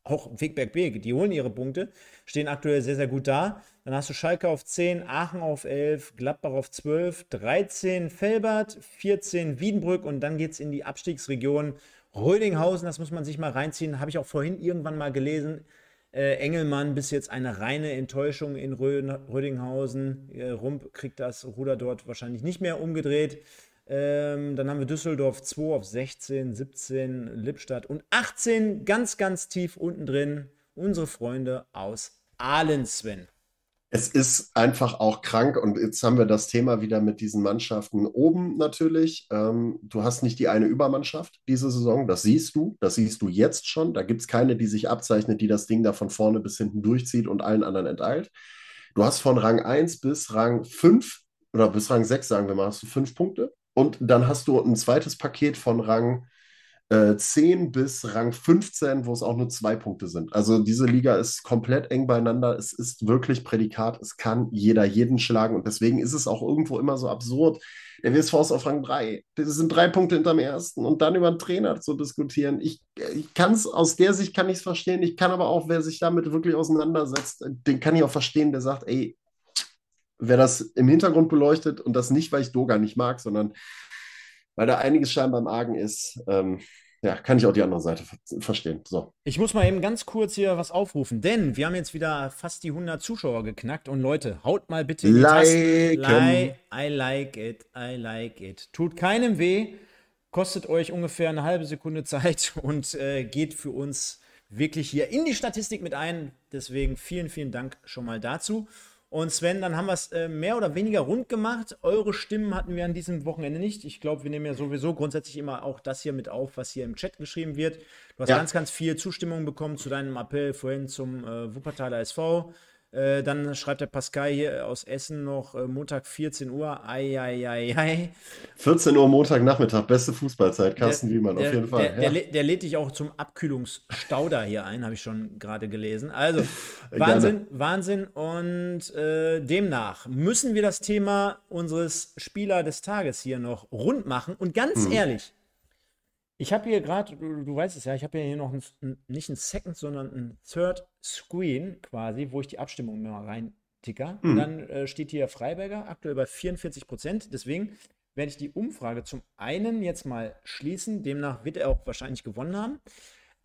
Auch Wegberg Beek, die holen ihre Punkte, stehen aktuell sehr, sehr gut da. Dann hast du Schalke auf 10, Aachen auf 11, Gladbach auf 12, 13 Felbert, 14 Wiedenbrück und dann geht es in die Abstiegsregion Rödinghausen. Das muss man sich mal reinziehen. Habe ich auch vorhin irgendwann mal gelesen. Äh, Engelmann bis jetzt eine reine Enttäuschung in Rödinghausen. Äh, Rump kriegt das Ruder dort wahrscheinlich nicht mehr umgedreht. Ähm, dann haben wir Düsseldorf 2 auf 16, 17 Lippstadt und 18 ganz, ganz tief unten drin unsere Freunde aus Ahlensven. Es ist einfach auch krank und jetzt haben wir das Thema wieder mit diesen Mannschaften oben natürlich. Ähm, du hast nicht die eine Übermannschaft diese Saison, das siehst du, das siehst du jetzt schon. Da gibt es keine, die sich abzeichnet, die das Ding da von vorne bis hinten durchzieht und allen anderen enteilt. Du hast von Rang 1 bis Rang 5 oder bis Rang 6, sagen wir mal, hast du fünf Punkte. Und dann hast du ein zweites Paket von Rang äh, 10 bis Rang 15, wo es auch nur zwei Punkte sind. Also diese Liga ist komplett eng beieinander. Es ist wirklich Prädikat. Es kann jeder jeden schlagen. Und deswegen ist es auch irgendwo immer so absurd. Der WSV ist auf Rang 3. Das sind drei Punkte hinterm ersten. Und dann über einen Trainer zu diskutieren. Ich, ich kann es, aus der Sicht kann ich es verstehen. Ich kann aber auch, wer sich damit wirklich auseinandersetzt, den kann ich auch verstehen, der sagt, ey, wer das im Hintergrund beleuchtet und das nicht, weil ich Doga nicht mag, sondern weil da einiges scheinbar im Argen ist. Ähm, ja, kann ich auch die andere Seite verstehen. So. Ich muss mal eben ganz kurz hier was aufrufen, denn wir haben jetzt wieder fast die 100 Zuschauer geknackt und Leute, haut mal bitte die like Tasten. I like it, I like it. Tut keinem weh, kostet euch ungefähr eine halbe Sekunde Zeit und äh, geht für uns wirklich hier in die Statistik mit ein. Deswegen vielen, vielen Dank schon mal dazu. Und Sven, dann haben wir es äh, mehr oder weniger rund gemacht. Eure Stimmen hatten wir an diesem Wochenende nicht. Ich glaube, wir nehmen ja sowieso grundsätzlich immer auch das hier mit auf, was hier im Chat geschrieben wird. Du hast ja. ganz, ganz viel Zustimmung bekommen zu deinem Appell vorhin zum äh, Wuppertaler SV. Äh, dann schreibt der Pascal hier aus Essen noch äh, Montag 14 Uhr. Ei, ei, ei, ei. 14 Uhr Montagnachmittag, beste Fußballzeit, Carsten der, Wiemann, auf jeden Fall. Der, ja. der, der, lädt dich auch zum Abkühlungsstauder hier ein, habe ich schon gerade gelesen. Also, Wahnsinn, Wahnsinn. Und äh, demnach müssen wir das Thema unseres Spieler des Tages hier noch rund machen. Und ganz hm. ehrlich, Ich habe hier gerade, du, du, weißt es ja, ich habe hier noch ein, nicht ein Second, sondern ein Third Screen quasi, wo ich die Abstimmung mal rein ticker. Mhm. Und dann äh, steht hier Freiberger aktuell bei 44 Prozent. Deswegen werde ich die Umfrage zum einen jetzt mal schließen. Demnach wird er auch wahrscheinlich gewonnen haben.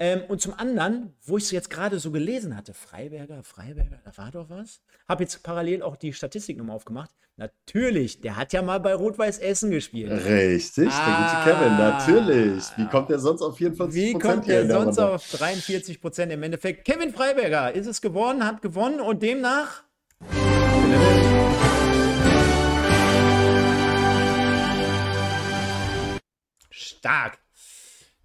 Ähm, und zum anderen, wo ich es jetzt gerade so gelesen hatte, Freiberger, Freiberger, da war doch was. Habe jetzt parallel auch die Statistik nochmal aufgemacht. Natürlich, der hat ja mal bei Rot-Weiß Essen gespielt. Richtig, ah, der gute Kevin, natürlich. Wie kommt der sonst auf 44% Wie kommt der sonst auf 43 Prozent im Endeffekt? Kevin Freiberger ist es geworden, hat gewonnen und demnach. Stark.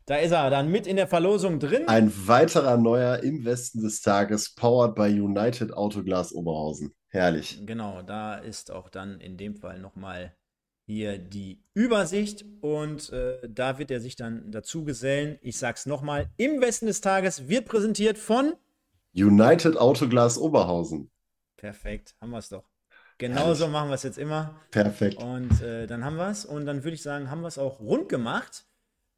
Da ist er dann mit in der Verlosung drin. Ein weiterer neuer im Westen des Tages, powered by United Autoglas Oberhausen. Herrlich. Genau, da ist auch dann in dem Fall nochmal hier die Übersicht und äh, da wird er sich dann dazu gesellen. Ich sag's nochmal: Im Westen des Tages wird präsentiert von United Autoglas Oberhausen. Perfekt, haben wir es doch. Genauso machen wir es jetzt immer. Perfekt. Und äh, dann haben wir es. Und dann würde ich sagen, haben wir es auch rund gemacht.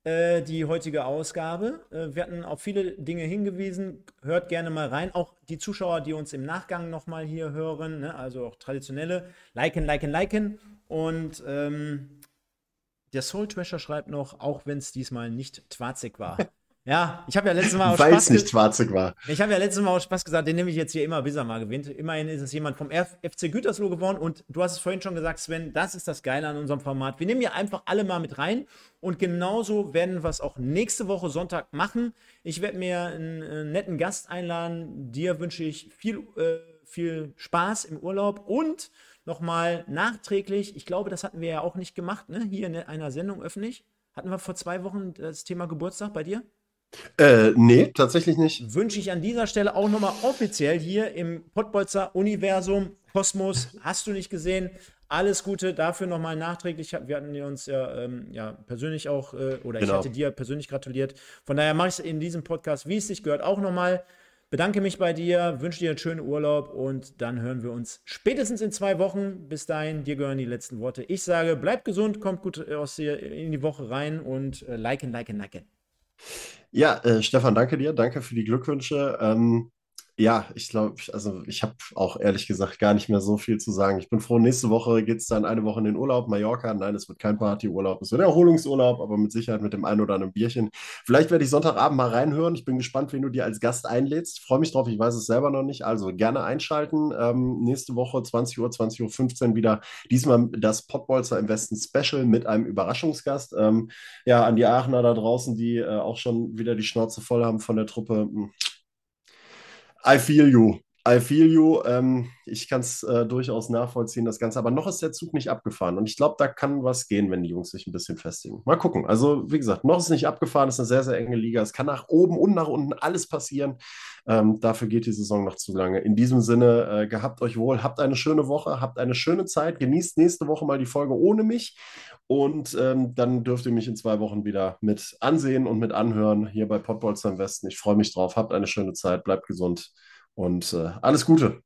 Äh, die heutige Ausgabe. Äh, wir hatten auf viele Dinge hingewiesen. Hört gerne mal rein. Auch die Zuschauer, die uns im Nachgang nochmal hier hören, ne? also auch traditionelle, liken, liken, liken. Und ähm, der Soul Trasher schreibt noch, auch wenn es diesmal nicht Twarzig war. Ja, ich habe ja letztes Mal auch Weil es nicht schwarzig war. Ich habe ja letztes Mal auch Spaß gesagt, den nehme ich jetzt hier immer, bis er mal gewinnt. Immerhin ist es jemand vom FC Gütersloh geworden und du hast es vorhin schon gesagt, Sven, das ist das Geile an unserem Format. Wir nehmen hier einfach alle mal mit rein und genauso werden wir es auch nächste Woche Sonntag machen. Ich werde mir einen, einen, netten Gast einladen. Dir wünsche ich viel, äh, viel Spaß im Urlaub und nochmal nachträglich, ich glaube, das hatten wir ja auch nicht gemacht, ne? hier in einer Sendung öffentlich. Hatten wir vor zwei Wochen das Thema Geburtstag bei dir? Äh, nee, tatsächlich nicht. Wünsche ich an dieser Stelle auch nochmal offiziell hier im Pottbolzer Universum, Kosmos, hast du nicht gesehen. Alles Gute dafür nochmal nachträglich. Wir hatten uns ja, ähm, ja persönlich auch, äh, oder genau. ich hatte dir persönlich gratuliert. Von daher mache ich es in diesem Podcast, wie es sich gehört, auch nochmal. Bedanke mich bei dir, wünsche dir einen schönen Urlaub und dann hören wir uns spätestens in zwei Wochen. Bis dahin, dir gehören die letzten Worte. Ich sage, bleib gesund, kommt gut aus dir in die Woche rein und äh, liken, liken, liken. Ja, äh, Stefan, danke dir. Danke für die Glückwünsche. Ähm, ja, ich glaube, also ich habe auch ehrlich gesagt gar nicht mehr so viel zu sagen. Ich bin froh, nächste Woche geht es dann eine Woche in den Urlaub, Mallorca. Nein, es wird kein Partyurlaub, es wird Erholungsurlaub, aber mit Sicherheit mit dem einen oder anderen Bierchen. Vielleicht werde ich Sonntagabend mal reinhören. Ich bin gespannt, wen du dir als Gast einlädst. Freue mich drauf, ich weiß es selber noch nicht. Also gerne einschalten. Ähm, nächste Woche 20 Uhr, 20.15 Uhr wieder. Diesmal das Pottbolzer im Westen Special mit einem Überraschungsgast. Ähm, ja, an die Aachener da draußen, die äh, auch schon wieder die Schnauze voll haben von der Truppe hm, I feel you. I feel you. Ähm, ich kann es äh, durchaus nachvollziehen, das Ganze. Aber noch ist der Zug nicht abgefahren. Und ich glaube, da kann was gehen, wenn die Jungs sich ein bisschen festigen. Mal gucken. Also, wie gesagt, noch ist nicht abgefahren. Es ist eine sehr, sehr enge Liga. Es kann nach oben und nach unten alles passieren. Ähm, dafür geht die Saison noch zu lange. In diesem Sinne, äh, gehabt euch wohl. Habt eine schöne Woche. Habt eine schöne Zeit. Genießt nächste Woche mal die Folge ohne mich. Und ähm, dann dürft ihr mich in zwei Wochen wieder mit ansehen und mit anhören hier bei Podbolster im Westen. Ich freue mich drauf. Habt eine schöne Zeit. Bleibt gesund und äh, alles Gute.